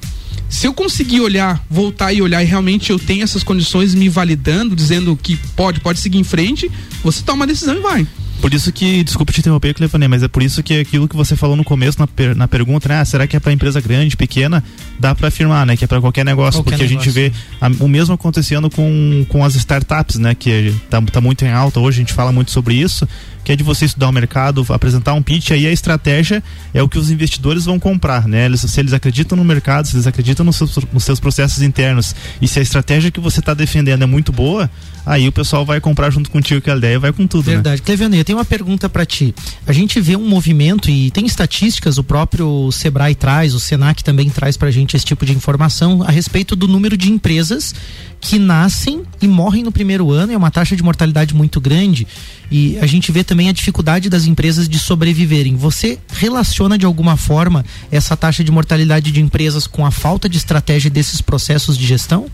Se eu conseguir olhar, voltar e olhar e realmente eu tenho essas condições me validando, dizendo que pode, pode seguir em frente, você toma uma decisão e vai. Por isso que, desculpa te interromper, Clefanei, mas é por isso que aquilo que você falou no começo na, per- na pergunta, né? Ah, será que é para empresa grande, pequena? Dá para afirmar, né? Que é para qualquer negócio, Qualquer porque a gente negócio. vê a- o mesmo acontecendo com, com as startups, né? Que tá, tá muito em alta hoje, a gente fala muito sobre isso, que é de você estudar o mercado, apresentar um pitch, aí a estratégia é o que os investidores vão comprar, né? Eles, se eles acreditam no mercado, se eles acreditam nos seus, nos seus processos internos e se a estratégia que você está defendendo é muito boa, aí o pessoal vai comprar junto contigo que a ideia vai com tudo, Verdade. né? Cleviane, eu tenho uma pergunta para ti. A gente vê um movimento e tem estatísticas, o próprio Sebrae traz, o Senac também traz pra gente esse tipo de informação a respeito do número de empresas que nascem e morrem no primeiro ano, é uma taxa de mortalidade muito grande. E a gente vê também a dificuldade das empresas de sobreviverem. Você relaciona de alguma forma essa taxa de mortalidade de empresas com a falta de estratégia desses processos de gestão?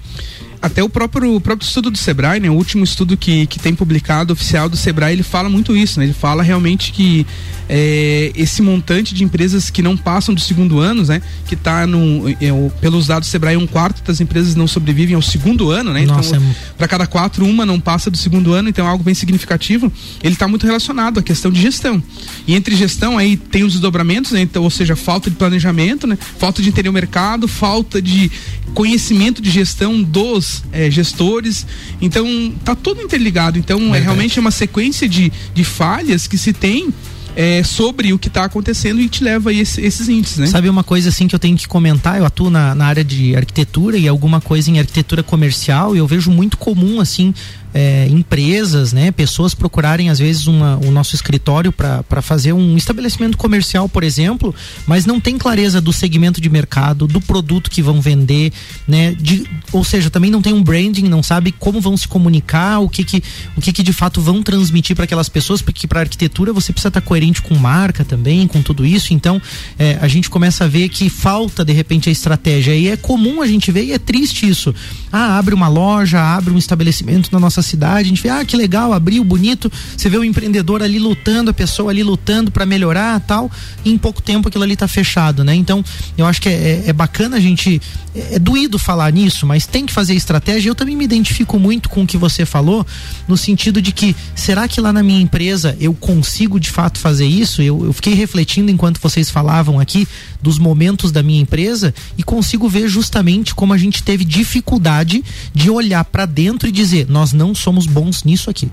Até o próprio, o próprio estudo do Sebrae, né, o último estudo que, que tem publicado oficial do Sebrae, ele fala muito isso, né? Ele fala realmente que é, esse montante de empresas que não passam do segundo ano, né? Que está no, é, pelos dados do Sebrae, um quarto das empresas não sobrevivem ao segundo ano, né? Nossa, então, é... para cada quatro, uma não passa do segundo ano, então é algo bem significativo. Ele está muito relacionado à questão de gestão. E entre gestão aí tem os desdobramentos, né? Então, ou seja, falta de planejamento, né? Falta de entender o mercado, falta de conhecimento de gestão dos é, gestores. Então, tá tudo interligado. Então, é realmente uma sequência de, de falhas que se tem é, sobre o que está acontecendo e te leva a esse, esses índices, né? Sabe uma coisa assim que eu tenho que comentar? Eu atuo na, na área de arquitetura e alguma coisa em arquitetura comercial e eu vejo muito comum assim é, empresas, né, pessoas procurarem às vezes uma, o nosso escritório para fazer um estabelecimento comercial, por exemplo, mas não tem clareza do segmento de mercado, do produto que vão vender, né, de, ou seja, também não tem um branding, não sabe como vão se comunicar, o que que, o que, que de fato vão transmitir para aquelas pessoas, porque para arquitetura você precisa estar tá coerente com marca também, com tudo isso. Então é, a gente começa a ver que falta de repente a estratégia e é comum a gente ver e é triste isso. Ah, abre uma loja, abre um estabelecimento na nossa cidade, a gente vê, ah, que legal, abriu, bonito. Você vê o empreendedor ali lutando, a pessoa ali lutando para melhorar tal, e em pouco tempo aquilo ali tá fechado, né? Então, eu acho que é, é, é bacana a gente. É, é doído falar nisso, mas tem que fazer estratégia. Eu também me identifico muito com o que você falou, no sentido de que, será que lá na minha empresa eu consigo de fato fazer isso? Eu, eu fiquei refletindo enquanto vocês falavam aqui dos momentos da minha empresa e consigo ver justamente como a gente teve dificuldade de olhar para dentro e dizer, nós não somos bons nisso aqui,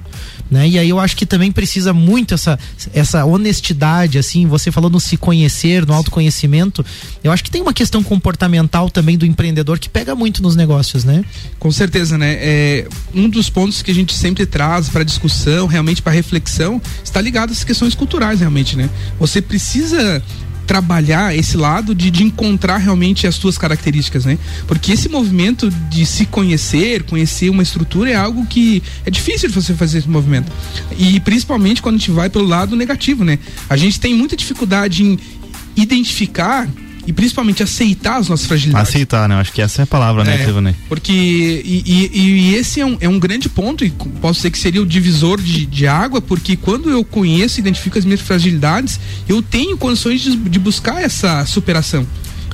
né? E aí eu acho que também precisa muito essa essa honestidade, assim, você falou no se conhecer, no autoconhecimento, eu acho que tem uma questão comportamental também do empreendedor que pega muito nos negócios, né? Com certeza, né? É, um dos pontos que a gente sempre traz para discussão, realmente para reflexão, está ligado às questões culturais, realmente, né? Você precisa trabalhar esse lado de, de encontrar realmente as suas características, né? Porque esse movimento de se conhecer, conhecer uma estrutura é algo que é difícil de você fazer esse movimento. E principalmente quando a gente vai pelo lado negativo, né? A gente tem muita dificuldade em identificar e principalmente aceitar as nossas fragilidades. Aceitar, né? Acho que essa é a palavra, né, é, Porque e, e, e, esse é um, é um grande ponto e posso dizer que seria o divisor de, de água, porque quando eu conheço e identifico as minhas fragilidades, eu tenho condições de, de buscar essa superação.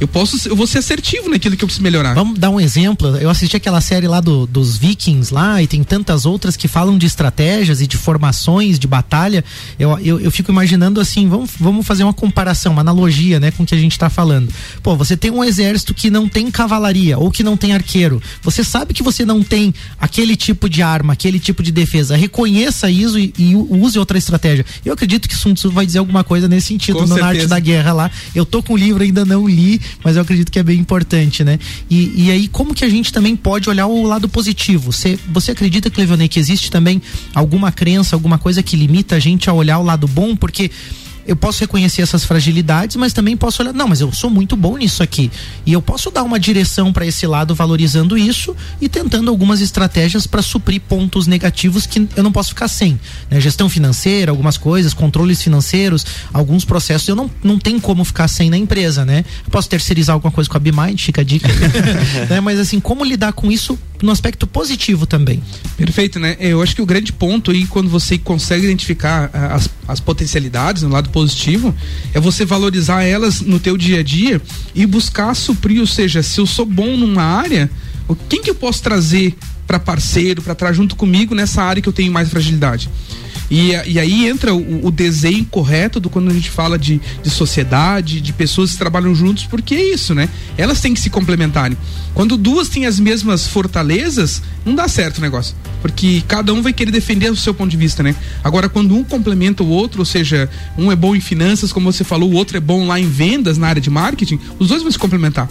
Eu posso, eu vou ser assertivo naquilo que eu preciso melhorar. Vamos dar um exemplo. Eu assisti aquela série lá do, dos Vikings lá e tem tantas outras que falam de estratégias e de formações de batalha. Eu, eu, eu fico imaginando assim, vamos, vamos fazer uma comparação, uma analogia, né, com o que a gente está falando. Pô, você tem um exército que não tem cavalaria ou que não tem arqueiro. Você sabe que você não tem aquele tipo de arma, aquele tipo de defesa. Reconheça isso e, e use outra estratégia. Eu acredito que Sun Tzu vai dizer alguma coisa nesse sentido Com no certeza. Arte da Guerra lá. Eu tô com o livro ainda não li, mas eu acredito que é bem importante, né? E, e aí, como que a gente também pode olhar o lado positivo? Você, você acredita, Clevionei, que existe também alguma crença, alguma coisa que limita a gente a olhar o lado bom? Porque eu posso reconhecer essas fragilidades, mas também posso olhar, não, mas eu sou muito bom nisso aqui. E eu posso dar uma direção para esse lado valorizando isso e tentando algumas estratégias para suprir pontos negativos que eu não posso ficar sem. Né? Gestão financeira, algumas coisas, controles financeiros, alguns processos eu não, não tenho como ficar sem na empresa, né? Eu posso terceirizar alguma coisa com a BMind, fica a dica. né? Mas assim, como lidar com isso no aspecto positivo também? Perfeito, né? Eu acho que o grande ponto aí, quando você consegue identificar ah, as, as potencialidades no lado positivo, é você valorizar elas no teu dia a dia e buscar suprir, ou seja, se eu sou bom numa área, o- quem que eu posso trazer para parceiro, para estar junto comigo nessa área que eu tenho mais fragilidade? E, e aí entra o, o desenho correto do quando a gente fala de, de sociedade, de pessoas que trabalham juntos, porque é isso, né? Elas têm que se complementarem. Quando duas têm as mesmas fortalezas, não dá certo o negócio. Porque cada um vai querer defender o seu ponto de vista, né? Agora, quando um complementa o outro, ou seja, um é bom em finanças, como você falou, o outro é bom lá em vendas, na área de marketing, os dois vão se complementar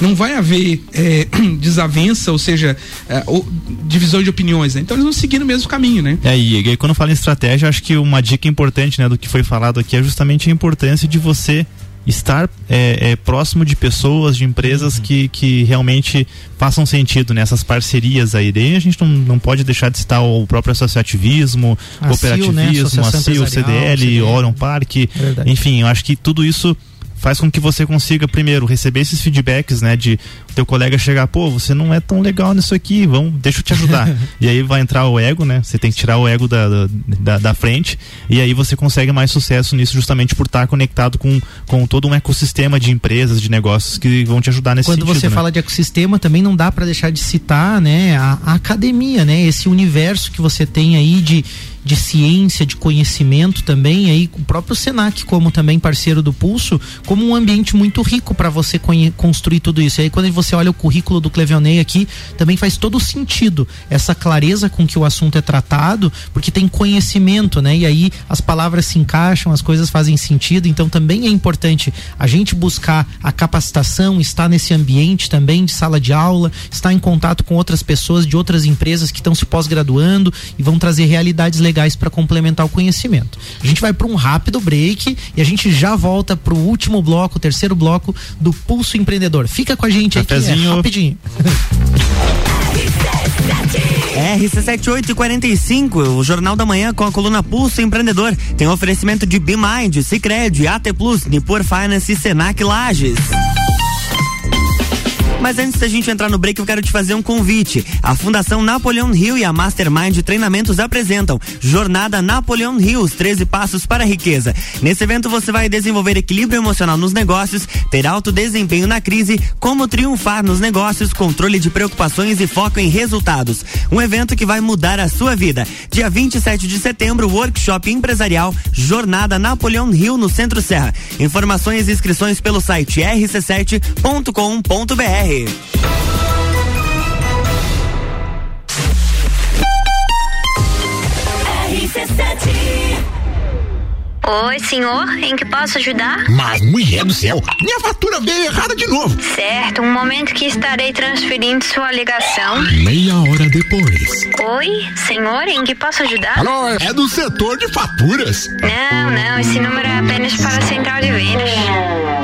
não vai haver é, desavença, ou seja, é, ou, divisão de opiniões, né? Então eles vão seguir no mesmo caminho, né? É, e, e quando fala em estratégia, acho que uma dica importante, né, do que foi falado aqui é justamente a importância de você estar é, é, próximo de pessoas, de empresas uhum. que, que realmente façam sentido nessas né? parcerias aí. Daí a gente não, não pode deixar de citar o próprio associativismo, a cooperativismo, CIL, né? a CIL, CDL, CDL, Orion Park, enfim, eu acho que tudo isso faz com que você consiga primeiro receber esses feedbacks, né, de teu colega chegar, pô, você não é tão legal nisso aqui, vamos, deixa eu te ajudar. e aí vai entrar o ego, né? Você tem que tirar o ego da, da, da frente e aí você consegue mais sucesso nisso justamente por estar conectado com, com todo um ecossistema de empresas, de negócios que vão te ajudar nesse Quando sentido. Quando você né? fala de ecossistema, também não dá para deixar de citar, né, a, a academia, né? Esse universo que você tem aí de de ciência, de conhecimento também, aí o próprio Senac como também parceiro do Pulso, como um ambiente muito rico para você construir tudo isso. E aí quando você olha o currículo do Clevionei aqui, também faz todo sentido essa clareza com que o assunto é tratado, porque tem conhecimento, né? E aí as palavras se encaixam, as coisas fazem sentido, então também é importante a gente buscar a capacitação, estar nesse ambiente também de sala de aula, estar em contato com outras pessoas de outras empresas que estão se pós-graduando e vão trazer realidades legais legais para complementar o conhecimento. A gente vai para um rápido break e a gente já volta para o último bloco, o terceiro bloco do Pulso Empreendedor. Fica com a gente Cafezinho. aqui, é, rapidinho. RC7845, o Jornal da Manhã com a coluna Pulso Empreendedor. Tem oferecimento de BeMind, Cicred, AT Plus, Nipur Finance e Senac Lages. Mas antes da gente entrar no break, eu quero te fazer um convite. A Fundação Napoleão Hill e a Mastermind Treinamentos apresentam Jornada Napoleão Hill, os 13 passos para a riqueza. Nesse evento você vai desenvolver equilíbrio emocional nos negócios, ter alto desempenho na crise, como triunfar nos negócios, controle de preocupações e foco em resultados. Um evento que vai mudar a sua vida. Dia 27 de setembro, workshop empresarial Jornada Napoleão Hill no Centro Serra. Informações e inscrições pelo site rc7.com.br. Oi, senhor, em que posso ajudar? Mas, mulher do céu, minha fatura veio errada de novo. Certo, um momento que estarei transferindo sua ligação. Meia hora depois. Oi, senhor, em que posso ajudar? Alô, é do setor de faturas. Não, não, esse número é apenas para a central de vendas.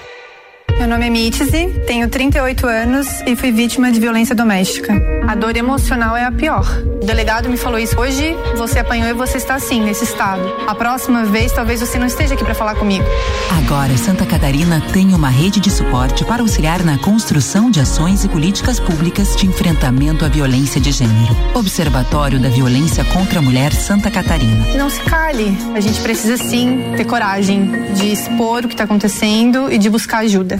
Meu nome é Mitzi, tenho 38 anos e fui vítima de violência doméstica. A dor emocional é a pior. O delegado me falou isso hoje, você apanhou e você está assim, nesse estado. A próxima vez, talvez você não esteja aqui para falar comigo. Agora, Santa Catarina tem uma rede de suporte para auxiliar na construção de ações e políticas públicas de enfrentamento à violência de gênero. Observatório da Violência contra a Mulher Santa Catarina. Não se cale. A gente precisa sim ter coragem de expor o que está acontecendo e de buscar ajuda.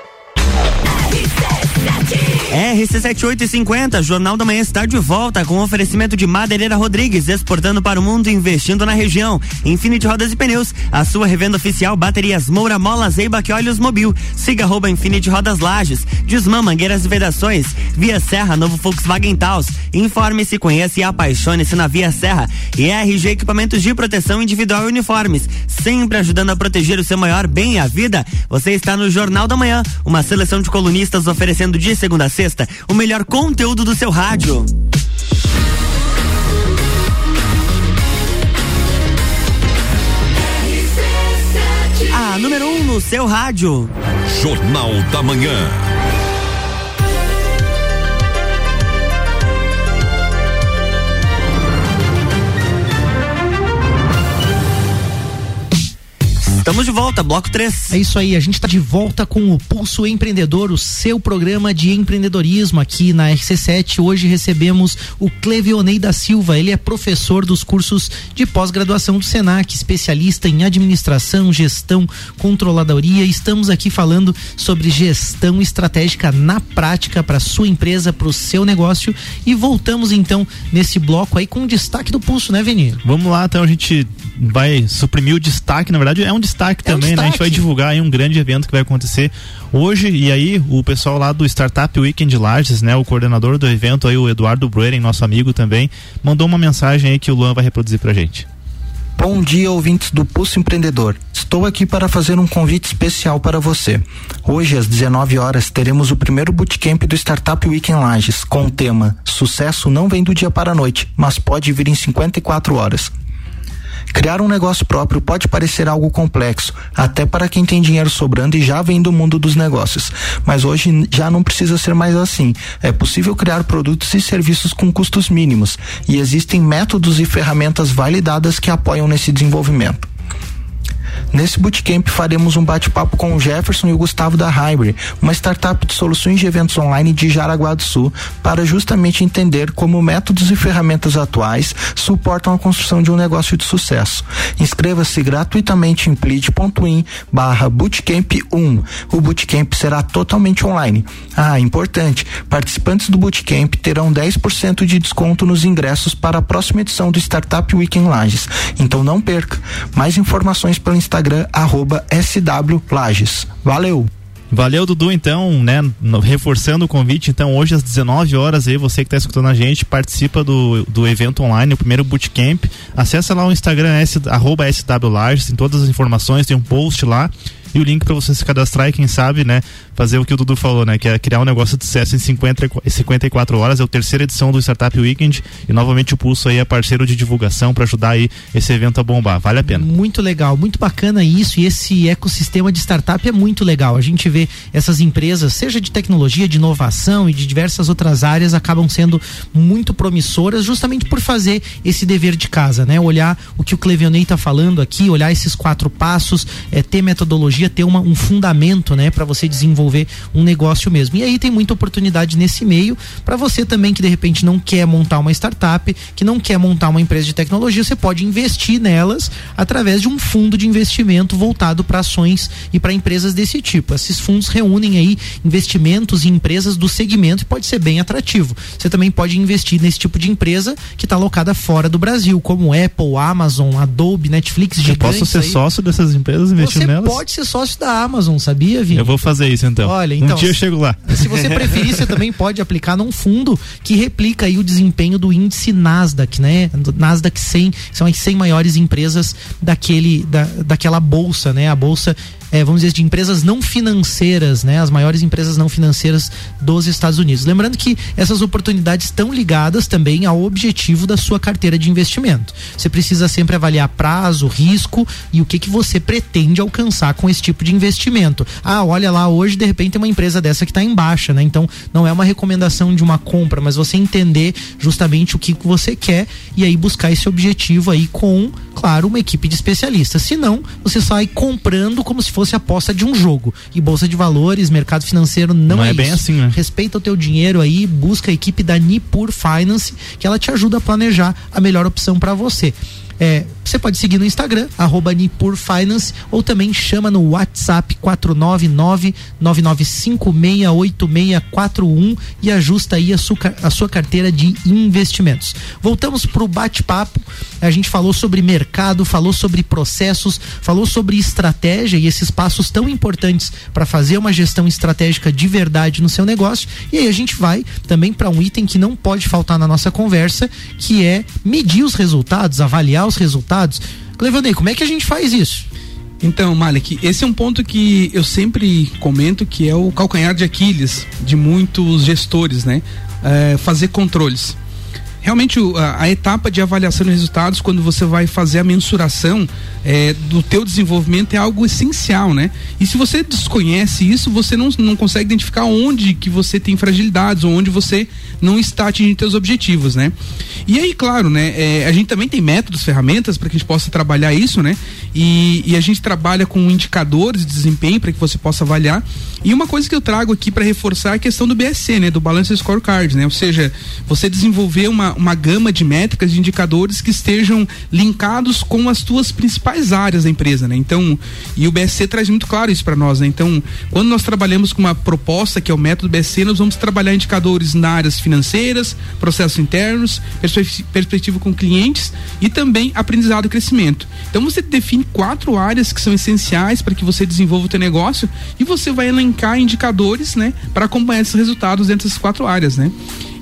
RC7850, Jornal da Manhã está de volta com oferecimento de Madeireira Rodrigues, exportando para o mundo e investindo na região. Infinity Rodas e Pneus, a sua revenda oficial, baterias Moura, Molas, Eibac e Olhos Mobil. Siga arroba Infinity Rodas Lages, Desmã, Mangueiras e Vedações, Via Serra, novo Volkswagen Taos. Informe-se, conheça e apaixone-se na Via Serra. E RG Equipamentos de Proteção Individual e Uniformes, sempre ajudando a proteger o seu maior bem a vida. Você está no Jornal da Manhã, uma seleção de colunistas oferecendo de segunda a o melhor conteúdo do seu rádio. A número 1 um no seu rádio. Jornal da Manhã. Estamos de volta, bloco 3. É isso aí, a gente está de volta com o Pulso Empreendedor, o seu programa de empreendedorismo aqui na RC7. Hoje recebemos o Clevionei da Silva, ele é professor dos cursos de pós-graduação do Senac, especialista em administração, gestão, controladoria. Estamos aqui falando sobre gestão estratégica na prática para sua empresa, para o seu negócio. E voltamos então nesse bloco aí com o destaque do Pulso, né, Veni? Vamos lá, então a gente vai suprimir o destaque, na verdade é um destaque É um também, né? A gente destaque. vai divulgar aí um grande evento que vai acontecer hoje e aí o pessoal lá do Startup Weekend Lages, né? O coordenador do evento aí, o Eduardo Brueren, nosso amigo também, mandou uma mensagem aí que o Luan vai reproduzir pra gente. Bom dia, ouvintes do Pulso Empreendedor. Estou aqui para fazer um convite especial para você. Hoje, às 19 horas, teremos o primeiro bootcamp do Startup Weekend Lages, com o tema Sucesso não vem do dia para a noite, mas pode vir em 54 horas. Criar um negócio próprio pode parecer algo complexo, até para quem tem dinheiro sobrando e já vem do mundo dos negócios. Mas hoje já não precisa ser mais assim. É possível criar produtos e serviços com custos mínimos, e existem métodos e ferramentas validadas que apoiam nesse desenvolvimento. Nesse bootcamp faremos um bate-papo com o Jefferson e o Gustavo da Hybrid, uma startup de soluções de eventos online de Jaraguá do Sul, para justamente entender como métodos e ferramentas atuais suportam a construção de um negócio de sucesso. Inscreva-se gratuitamente em plit.in barra bootcamp 1. O bootcamp será totalmente online. Ah, importante, participantes do bootcamp terão 10% de desconto nos ingressos para a próxima edição do Startup Weekend Lages. Então não perca. Mais informações pelo Instagram arroba SW Lages. Valeu! Valeu, Dudu, então, né? reforçando o convite, então, hoje às 19 horas aí, você que está escutando a gente, participa do, do evento online, o primeiro bootcamp. Acessa lá o Instagram, arroba SWLages, tem todas as informações, tem um post lá. E o link para você se cadastrar e quem sabe, né, fazer o que o Dudu falou, né, que é criar um negócio de sucesso em 50, e 54 horas. É a terceira edição do Startup Weekend e novamente o Pulso aí é parceiro de divulgação para ajudar aí esse evento a bombar. Vale a pena. Muito legal, muito bacana isso e esse ecossistema de startup é muito legal. A gente vê essas empresas, seja de tecnologia, de inovação e de diversas outras áreas, acabam sendo muito promissoras justamente por fazer esse dever de casa, né? Olhar o que o Clevionei está falando aqui, olhar esses quatro passos, é, ter metodologia tecnologia ter uma, um fundamento, né, para você desenvolver um negócio mesmo. E aí tem muita oportunidade nesse meio para você também que de repente não quer montar uma startup, que não quer montar uma empresa de tecnologia, você pode investir nelas através de um fundo de investimento voltado para ações e para empresas desse tipo. Esses fundos reúnem aí investimentos em empresas do segmento e pode ser bem atrativo. Você também pode investir nesse tipo de empresa que está alocada fora do Brasil, como Apple, Amazon, Adobe, Netflix, Eu posso ser aí. sócio dessas empresas investindo Você nelas? pode ser sócio da Amazon, sabia, Vini? Eu vou fazer isso então. Olha, então, um dia eu chego lá. Se você preferir, você também pode aplicar num fundo que replica aí o desempenho do índice Nasdaq, né? Nasdaq 100, são as 100 maiores empresas daquele, da, daquela bolsa, né? A bolsa é, vamos dizer, de empresas não financeiras, né? As maiores empresas não financeiras dos Estados Unidos. Lembrando que essas oportunidades estão ligadas também ao objetivo da sua carteira de investimento. Você precisa sempre avaliar prazo, risco e o que, que você pretende alcançar com esse tipo de investimento. Ah, olha lá, hoje de repente tem uma empresa dessa que está em baixa, né? Então não é uma recomendação de uma compra, mas você entender justamente o que que você quer e aí buscar esse objetivo aí com, claro, uma equipe de especialistas. Se não, você sai comprando como se fosse aposta de um jogo. E bolsa de valores, mercado financeiro não, Não é, é bem assim, né? Respeita o teu dinheiro aí, busca a equipe da Nipur Finance, que ela te ajuda a planejar a melhor opção para você. É, você pode seguir no Instagram, arroba ou também chama no WhatsApp 499-99568641 e ajusta aí a sua, a sua carteira de investimentos. Voltamos para o bate-papo. A gente falou sobre mercado, falou sobre processos, falou sobre estratégia e esses passos tão importantes para fazer uma gestão estratégica de verdade no seu negócio. E aí a gente vai também para um item que não pode faltar na nossa conversa, que é medir os resultados, avaliar os resultados. Clevandei, como é que a gente faz isso? Então, Malik, esse é um ponto que eu sempre comento que é o calcanhar de Aquiles de muitos gestores, né? É, fazer controles. Realmente a, a etapa de avaliação de resultados, quando você vai fazer a mensuração é, do teu desenvolvimento é algo essencial, né? E se você desconhece isso, você não, não consegue identificar onde que você tem fragilidades ou onde você não está atingindo seus objetivos, né? E aí, claro, né? é, a gente também tem métodos, ferramentas para que a gente possa trabalhar isso, né? E, e a gente trabalha com indicadores de desempenho para que você possa avaliar. E uma coisa que eu trago aqui para reforçar é a questão do BSC, né? Do Balance Scorecard, né? Ou seja, você desenvolver uma, uma gama de métricas, de indicadores que estejam linkados com as tuas principais áreas da empresa, né? Então, e o BSC traz muito claro isso para nós, né? Então, quando nós trabalhamos com uma proposta que é o método BSC, nós vamos trabalhar indicadores na áreas financeiras, processos internos, perspe- perspectiva com clientes e também aprendizado e crescimento. Então, você define quatro áreas que são essenciais para que você desenvolva o teu negócio e você vai elencar indicadores, né, para acompanhar esses resultados dentro dessas quatro áreas, né?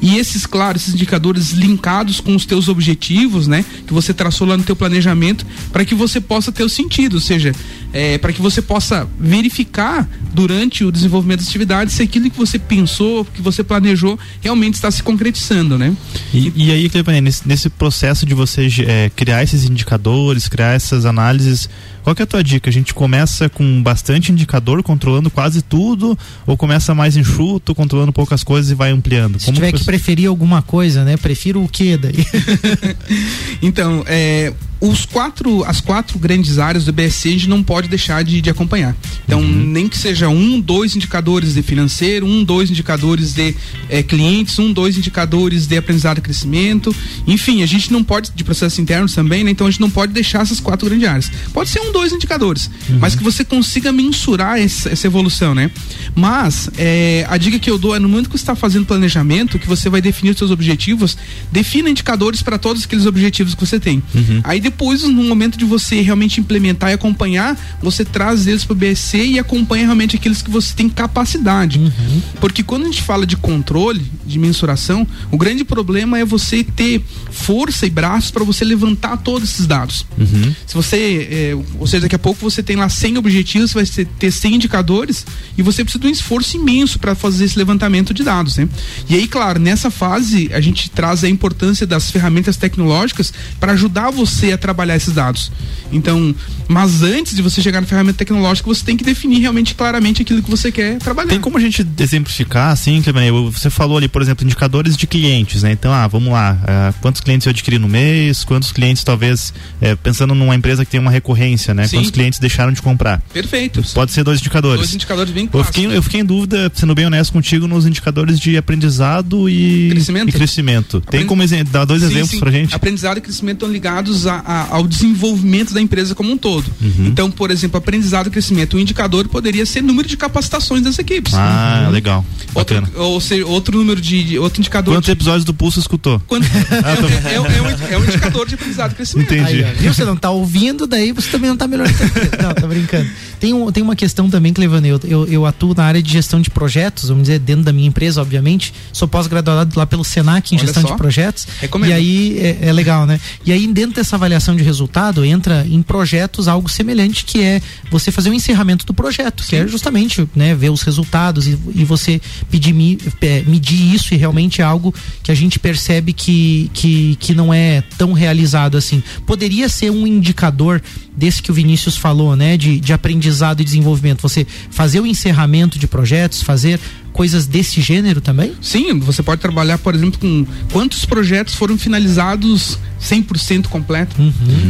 E esses, claro, esses indicadores linkados com os teus objetivos, né? Que você traçou lá no teu planejamento, para que você possa ter o sentido, ou seja, é, para que você possa verificar durante o desenvolvimento das atividades se aquilo que você pensou, que você planejou, realmente está se concretizando, né? E, e aí, Clepanê, nesse, nesse processo de você eh, criar esses indicadores, criar essas análises, qual que é a tua dica? A gente começa com bastante indicador, controlando quase tudo, ou começa mais enxuto, controlando poucas coisas e vai ampliando? Se tiver que preferir alguma coisa, né? Prefiro o que daí? Então, é, os quatro, as quatro grandes áreas do BSC a gente não pode deixar de, de acompanhar. Então, nem que seja um, dois indicadores de financeiro, um, dois indicadores de eh, clientes, um, dois indicadores de aprendizado e crescimento. Enfim, a gente não pode, de processos internos também, né? Então a gente não pode deixar essas quatro grandes áreas. Pode ser um, dois indicadores, mas que você consiga mensurar essa, essa evolução, né? Mas eh, a dica que eu dou é no momento que você está fazendo planejamento, que você vai definir os seus objetivos, defina indicadores para todos aqueles objetivos que você tem. Aí depois, no momento de você realmente implementar e acompanhar, você traz eles para o BSC e acompanha realmente aqueles que você tem capacidade. Porque quando a gente fala de controle, de mensuração, o grande problema é você ter força e braços para você levantar todos esses dados. Se você, é, ou seja, daqui a pouco você tem lá 100 objetivos, você vai ter 100 indicadores e você precisa de um esforço imenso para fazer esse levantamento de dados, né? E aí, claro, nessa fase a gente traz a importância das ferramentas tecnológicas para ajudar você a trabalhar esses dados. Então, mas antes de você chegar na ferramenta tecnológica, você tem que definir realmente claramente aquilo que você quer trabalhar. Tem como a gente exemplificar, assim, Cleber? Você falou ali, por exemplo, indicadores de clientes, né? Então, ah, vamos lá, ah, quantos clientes eu adquiri no mês, quantos clientes talvez, eh, pensando numa empresa que tem uma recorrência, né? Sim. Quantos clientes deixaram de comprar. Perfeito. Pode ser dois indicadores. Dois indicadores bem Eu clássicos. fiquei, eu fiquei em dúvida, sendo bem honesto contigo, nos indicadores de aprendizado e Crescimento. E crescimento. Tem como dar dois Sim, exemplos sim. pra gente? Aprendizado e crescimento estão ligados a- a- ao desenvolvimento da empresa como um todo. Uhum. Então, por exemplo, aprendizado e crescimento, o indicador poderia ser número de capacitações das equipes. Ah, Uhum. legal. Outro, Bacana. ou seja, outro número de, de- outro indicador. Quantos episódios do Pulso escutou? Quanto- é, é- é um, é um indicador de aprendizado e crescimento. Entendi. Aí, viu? Você não tá ouvindo, daí você também não tá melhor entendendo. Não, tá brincando. Tem, um, tem uma questão também, Clevane, eu, eu, eu atuo na área de gestão de projetos, vamos dizer, dentro da minha empresa, obviamente. Sou pós-graduado lá pelo Senac em Olha gestão só. de projetos. Recomendo. E aí é, é legal, né? E aí, dentro dessa avaliação de resultado, entra em projetos algo semelhante, que é você fazer o encerramento do projeto, que é justamente né, ver os resultados e, e você pedir, é, medir isso e realmente é algo que a gente percebe que, que, que não é tão realizado assim. Poderia ser um indicador desse que o Vinícius falou, né? De, de aprendizado e desenvolvimento. Você fazer o encerramento de projetos, fazer coisas desse gênero também? Sim, você pode trabalhar, por exemplo, com quantos projetos foram finalizados 100% completo.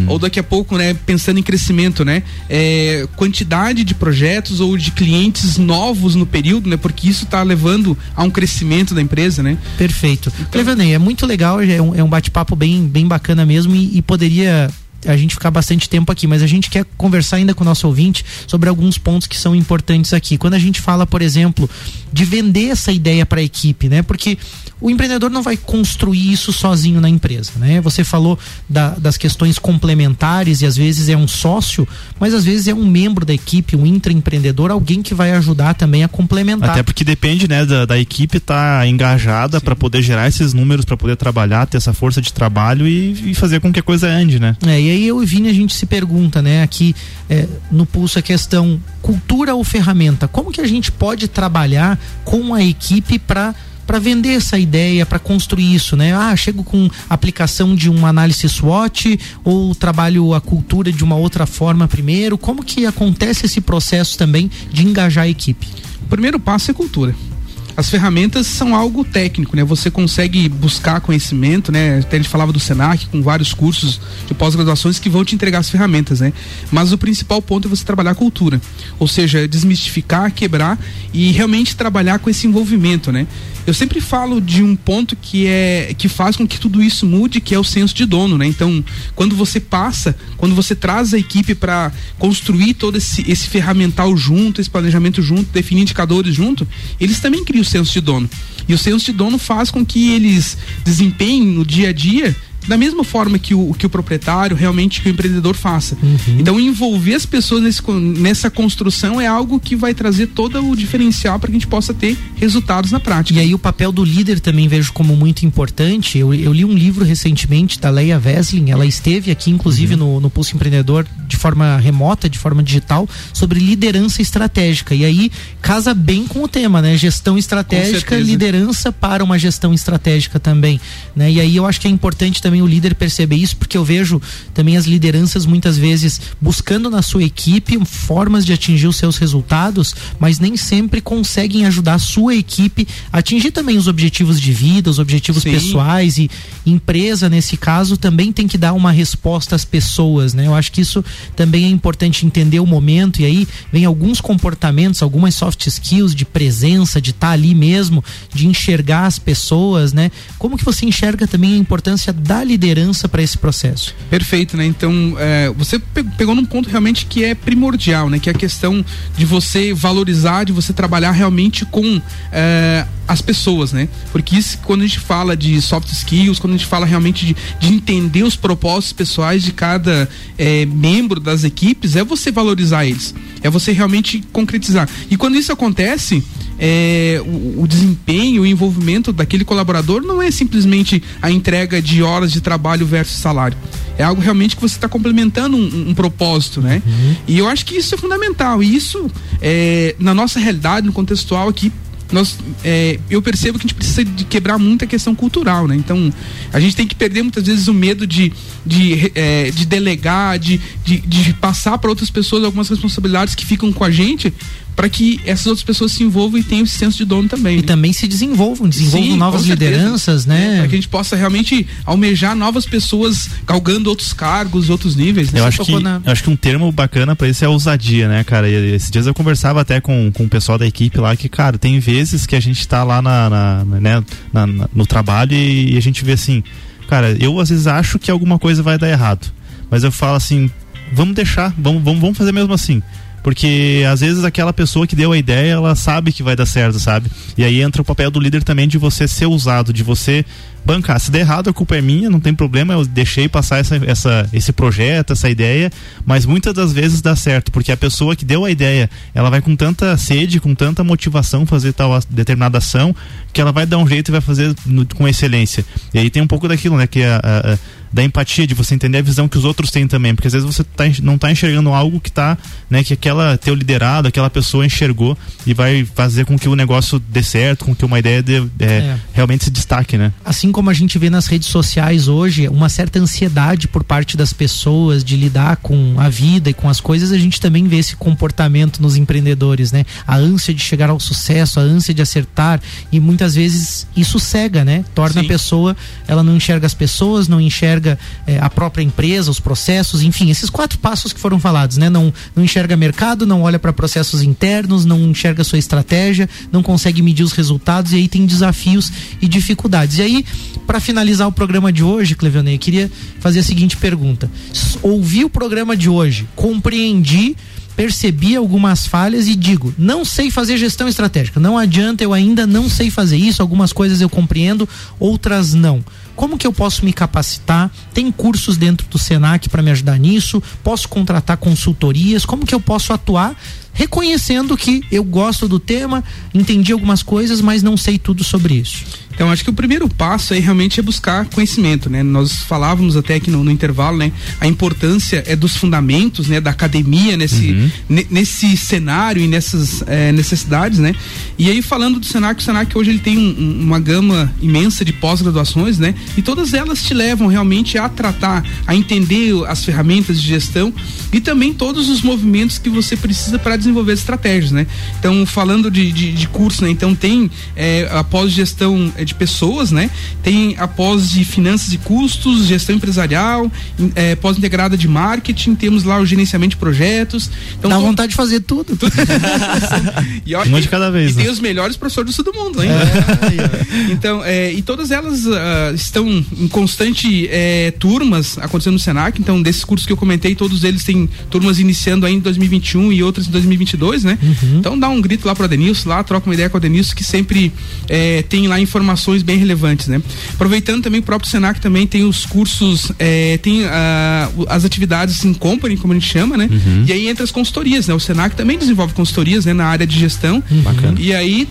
Ou daqui a pouco, né, pensando em crescimento, né, é, quantidade de projetos ou de clientes novos no período, né, porque isso está levando a um crescimento da empresa, né? Perfeito. Clevanei, é muito legal, é um, é um bate-papo bem, bem bacana mesmo e, e poderia a gente ficar bastante tempo aqui, mas a gente quer conversar ainda com o nosso ouvinte sobre alguns pontos que são importantes aqui. Quando a gente fala, por exemplo, de vender essa ideia para a equipe, né? Porque o empreendedor não vai construir isso sozinho na empresa, né? Você falou da- das questões complementares e às vezes é um sócio, mas às vezes é um membro da equipe, um intraempreendedor, alguém que vai ajudar também a complementar. Até porque depende, né, da, da equipe estar engajada para poder gerar esses números, para poder trabalhar, ter essa força de trabalho e, e fazer com que a coisa ande, né? É, e aí eu e Vini a gente se pergunta, né, aqui é, no Pulso a questão cultura ou ferramenta. Como que a gente pode trabalhar com a equipe para para vender essa ideia, para construir isso, né? Ah, chego com aplicação de uma análise SWOT ou trabalho a cultura de uma outra forma primeiro. Como que acontece esse processo também de engajar a equipe? O primeiro passo é cultura. As ferramentas são algo técnico, né? Você consegue buscar conhecimento, né? Até a gente falava do Senac com vários cursos de pós-graduações que vão te entregar as ferramentas, né? Mas o principal ponto é você trabalhar a cultura, ou seja, desmistificar, quebrar e realmente trabalhar com esse envolvimento, né? Eu sempre falo de um ponto que é que faz com que tudo isso mude, que é o senso de dono, né? Então, quando você passa, quando você traz a equipe para construir todo esse, esse ferramental junto, esse planejamento junto, definir indicadores junto, eles também criam o senso de dono. E o senso de dono faz com que eles desempenhem no dia a dia da mesma forma que o, que o proprietário, realmente que o empreendedor faça. Então, envolver as pessoas nesse nessa construção é algo que vai trazer todo o diferencial para que a gente possa ter resultados na prática. E aí o papel do líder também vejo como muito importante. Eu, eu li um livro recentemente da Leia Veslin, ela esteve aqui inclusive no, no Pulso Empreendedor de forma remota, de forma digital, sobre liderança estratégica. E aí casa bem com o tema, né? Gestão estratégica, liderança para uma gestão estratégica também, né? E aí eu acho que é importante também o líder perceber isso, porque eu vejo também as lideranças muitas vezes buscando na sua equipe formas de atingir os seus resultados, mas nem sempre conseguem ajudar a sua equipe a atingir também os objetivos de vida, os objetivos Sim. pessoais e empresa nesse caso também tem que dar uma resposta às pessoas, né? Eu acho que isso também é importante entender o momento e aí vem alguns comportamentos, algumas soft skills de presença, de estar ali mesmo, de enxergar as pessoas, né? Como que você enxerga também a importância da liderança para esse processo? Perfeito, né? Então, é, você pe- pegou num ponto realmente que é primordial, né? Que é a questão de você valorizar, de você trabalhar realmente com é, as pessoas, né? Porque isso, quando a gente fala de soft skills, quando a gente fala realmente de, de entender os propósitos pessoais de cada é, membro das equipes, é você valorizar eles. É você realmente concretizar. E quando isso acontece, é, o, o desempenho, o envolvimento daquele colaborador não é simplesmente a entrega de horas de trabalho versus salário. É algo realmente que você está complementando um, um propósito, né? E eu acho que isso é fundamental. E isso, é, na nossa realidade, no contextual aqui, nós, é, eu percebo que a gente precisa de quebrar muita questão cultural, né? Então, a gente tem que perder muitas vezes o medo de, de, é, de delegar, de, de, de passar para outras pessoas algumas responsabilidades que ficam com a gente para que essas outras pessoas se envolvam e tenham esse senso de dono também. E né? também se desenvolvam, desenvolvam Sim, novas lideranças, né? Para que a gente possa realmente almejar novas pessoas galgando outros cargos, outros níveis. né? Eu Você acho, que, na- eu acho que um termo bacana pra isso é ousadia, né, cara? E esses dias eu conversava até com, com o pessoal da equipe lá que, cara, tem vezes que a gente tá lá na, na- né, na- na- no trabalho e, a gente vê assim, cara, eu às vezes acho que alguma coisa vai dar errado. Mas eu falo assim, vamos deixar, vamos, vamos, vamos fazer mesmo assim. Porque às vezes aquela pessoa que deu a ideia, ela sabe que vai dar certo, sabe? E aí entra o papel do líder também de você ser usado, de você bancar. Se der errado, a culpa é minha, não tem problema, eu deixei passar essa, essa, esse projeto, essa ideia, mas muitas das vezes dá certo, porque a pessoa que deu a ideia, ela vai com tanta sede, com tanta motivação fazer tal determinada ação, que ela vai dar um jeito e vai fazer no- com excelência. E aí tem um pouco daquilo, né, que a- a- da empatia, de você entender a visão que os outros têm também, porque às vezes você tá, não está enxergando algo que tá, né, que aquela teu liderado, aquela pessoa enxergou e vai fazer com que o negócio dê certo, com que uma ideia dê, é, É. realmente se destaque, né? Assim como a gente vê nas redes sociais hoje, uma certa ansiedade por parte das pessoas de lidar com a vida e com as coisas, a gente também vê esse comportamento nos empreendedores, né? A ânsia de chegar ao sucesso, a ânsia de acertar e muitas vezes isso cega, né? Torna Sim. a pessoa, ela não enxerga as pessoas, não enxerga eh, a própria empresa, os processos, enfim, esses quatro passos que foram falados, né? Não, não enxerga mercado, não olha para processos internos, não enxerga sua estratégia, não consegue medir os resultados e aí tem desafios e dificuldades. E aí, para finalizar o programa de hoje, Clevionei, eu queria fazer a seguinte pergunta: ouvi o programa de hoje, compreendi percebi algumas falhas e digo, não sei fazer gestão estratégica. Não adianta, eu ainda não sei fazer isso. Algumas coisas eu compreendo, outras não. Como que eu posso me capacitar? Tem cursos dentro do Senac para me ajudar nisso? Posso contratar consultorias? Como que eu posso atuar reconhecendo que eu gosto do tema, entendi algumas coisas, mas não sei tudo sobre isso? Então, acho que o primeiro passo aí realmente é buscar conhecimento, né? Nós falávamos até aqui no, no intervalo, né? A importância é dos fundamentos, né? Da academia nesse, ne- nesse cenário e nessas eh, necessidades, né? E aí, falando do Senac, o Senac hoje ele tem um- um- uma gama imensa de pós-graduações, né? E todas elas te levam realmente a tratar, a entender as ferramentas de gestão e também todos os movimentos que você precisa para desenvolver as estratégias, né? Então, falando de, de, de curso, né? Então, tem eh, a pós-gestão eh, de pessoas, né? Tem a pós de finanças e custos, gestão empresarial, em- eh, pós-integrada de marketing, temos lá o gerenciamento de projetos. Então, Dá vontade de fazer tudo. e, ó, Uma de cada vez, E né? tem os melhores professores do mundo, hein? então, é, e todas elas ah, estão em constante é, turmas acontecendo no Senac. Então, desses cursos que eu comentei, todos eles têm turmas iniciando ainda em 2021 e outras em 2022, né? Então, dá um grito lá pro Adenilson, lá, troca uma ideia com o Adenilson, que sempre é, tem lá informações bem relevantes, né? Aproveitando também o próprio Senac também tem os cursos, é, tem ah, as atividades em company, como a gente chama, né? E aí entra as consultorias, né? O Senac também desenvolve consultorias, né? Na área de gestão. Bacana. E aí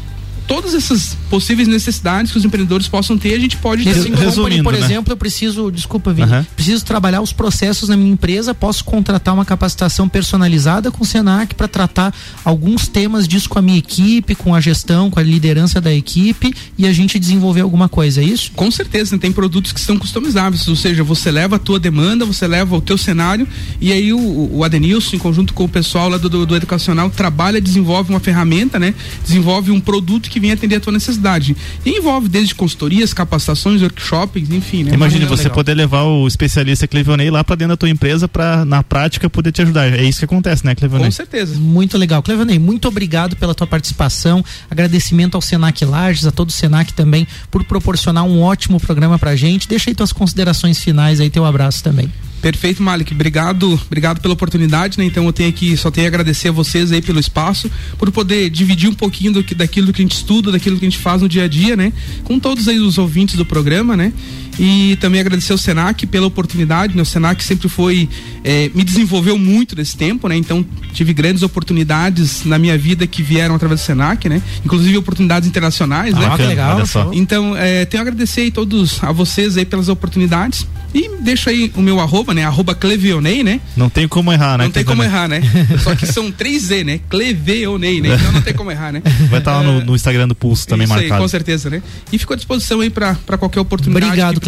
todas essas possíveis necessidades que os empreendedores possam ter, a gente pode Res- sim, Company, por né? exemplo, eu preciso, desculpa, Vini, Aham. preciso trabalhar os processos na minha empresa, posso contratar uma capacitação personalizada com o Senac para tratar alguns temas disso com a minha equipe, com a gestão, com a liderança da equipe e a gente desenvolver alguma coisa, é isso? Com certeza, né? tem produtos que são customizáveis, ou seja, você leva a tua demanda, você leva o teu cenário e aí o, o Adenilson, em conjunto com o pessoal lá do, do, do educacional, trabalha, desenvolve uma ferramenta, né? Desenvolve um produto que vem atender a tua necessidade. E envolve desde consultorias, capacitações, workshops, enfim, né? Coisa você legal. poder levar o especialista Clevionei lá pra dentro da tua empresa pra, na prática, poder te ajudar. É isso que acontece, né, Clevionei? Com certeza. Muito legal. Clevanei, muito obrigado pela tua participação. Agradecimento ao Senac Lages, a todo o Senac também, por proporcionar um ótimo programa pra gente. Deixa aí tuas considerações finais aí, teu abraço também. Perfeito, Malik. Obrigado, obrigado pela oportunidade, né? Então eu tenho aqui, só tenho a agradecer a vocês aí pelo espaço, por poder dividir um pouquinho do daquilo que a gente estuda, daquilo que a gente faz no dia a dia, né? Com todos aí os ouvintes do programa, né? E também agradecer ao Senac pela oportunidade, né? O Senac sempre foi, eh, me desenvolveu muito nesse tempo, né? Então tive grandes oportunidades na minha vida que vieram através do Senac, né? Inclusive oportunidades internacionais, né? Ah, que legal. Então, eh, tenho a agradecer aí todos a vocês aí pelas oportunidades. E deixo aí o meu arroba, né? Arroba Clevionei, né? Não tem como errar, né? Não tem como errar, né? Só que são três Z, né? Cleveonei, né? Então não tem como errar, né? Vai estar lá no, no Instagram do Pulso também Isso aí, marcado. com certeza, né? E ficou à disposição aí pra, pra qualquer oportunidade. Obrigado,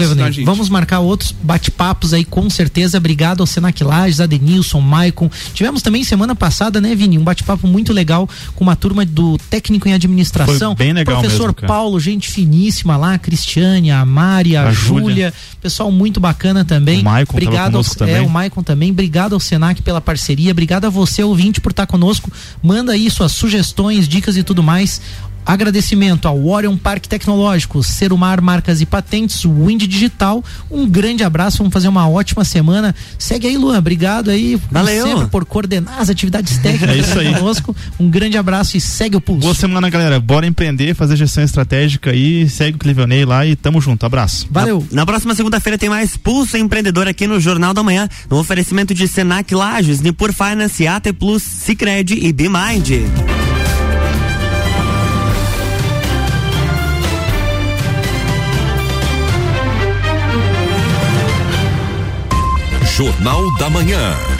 Vamos marcar outros bate-papos aí, com certeza. Obrigado ao Senac Lages, a Denilson, Maicon. Tivemos também semana passada, né, Vini? Um bate-papo muito legal com uma turma do técnico em administração. Foi bem legal Professor mesmo. Paulo, gente finíssima lá, a Cristiane, a Mari, a, A Júlia. Júlia. Pessoal muito bacana também. O Maicon Obrigado ao, também. É, o Maicon também. Obrigado ao Senac pela parceria. Obrigado a você, ouvinte, por estar conosco. Manda aí suas sugestões, dicas e tudo mais. Agradecimento ao Orion Parque Tecnológico, Serumar Marcas e Patentes, Wind Digital. Um grande abraço, vamos fazer uma ótima semana. Segue aí, Luan. Obrigado aí, Valeu. sempre, por coordenar as atividades técnicas É isso aí. conosco. Um grande abraço e segue o pulso. Boa semana, galera. Bora empreender, fazer gestão estratégica aí. Segue o Clevanei lá e tamo junto. Abraço. Valeu. Na próxima segunda-feira tem mais Pulso Empreendedor aqui no Jornal da Manhã, no oferecimento de Senac Lages, Nipur Finance, AT Plus, Cicred e BMind. Jornal da Manhã.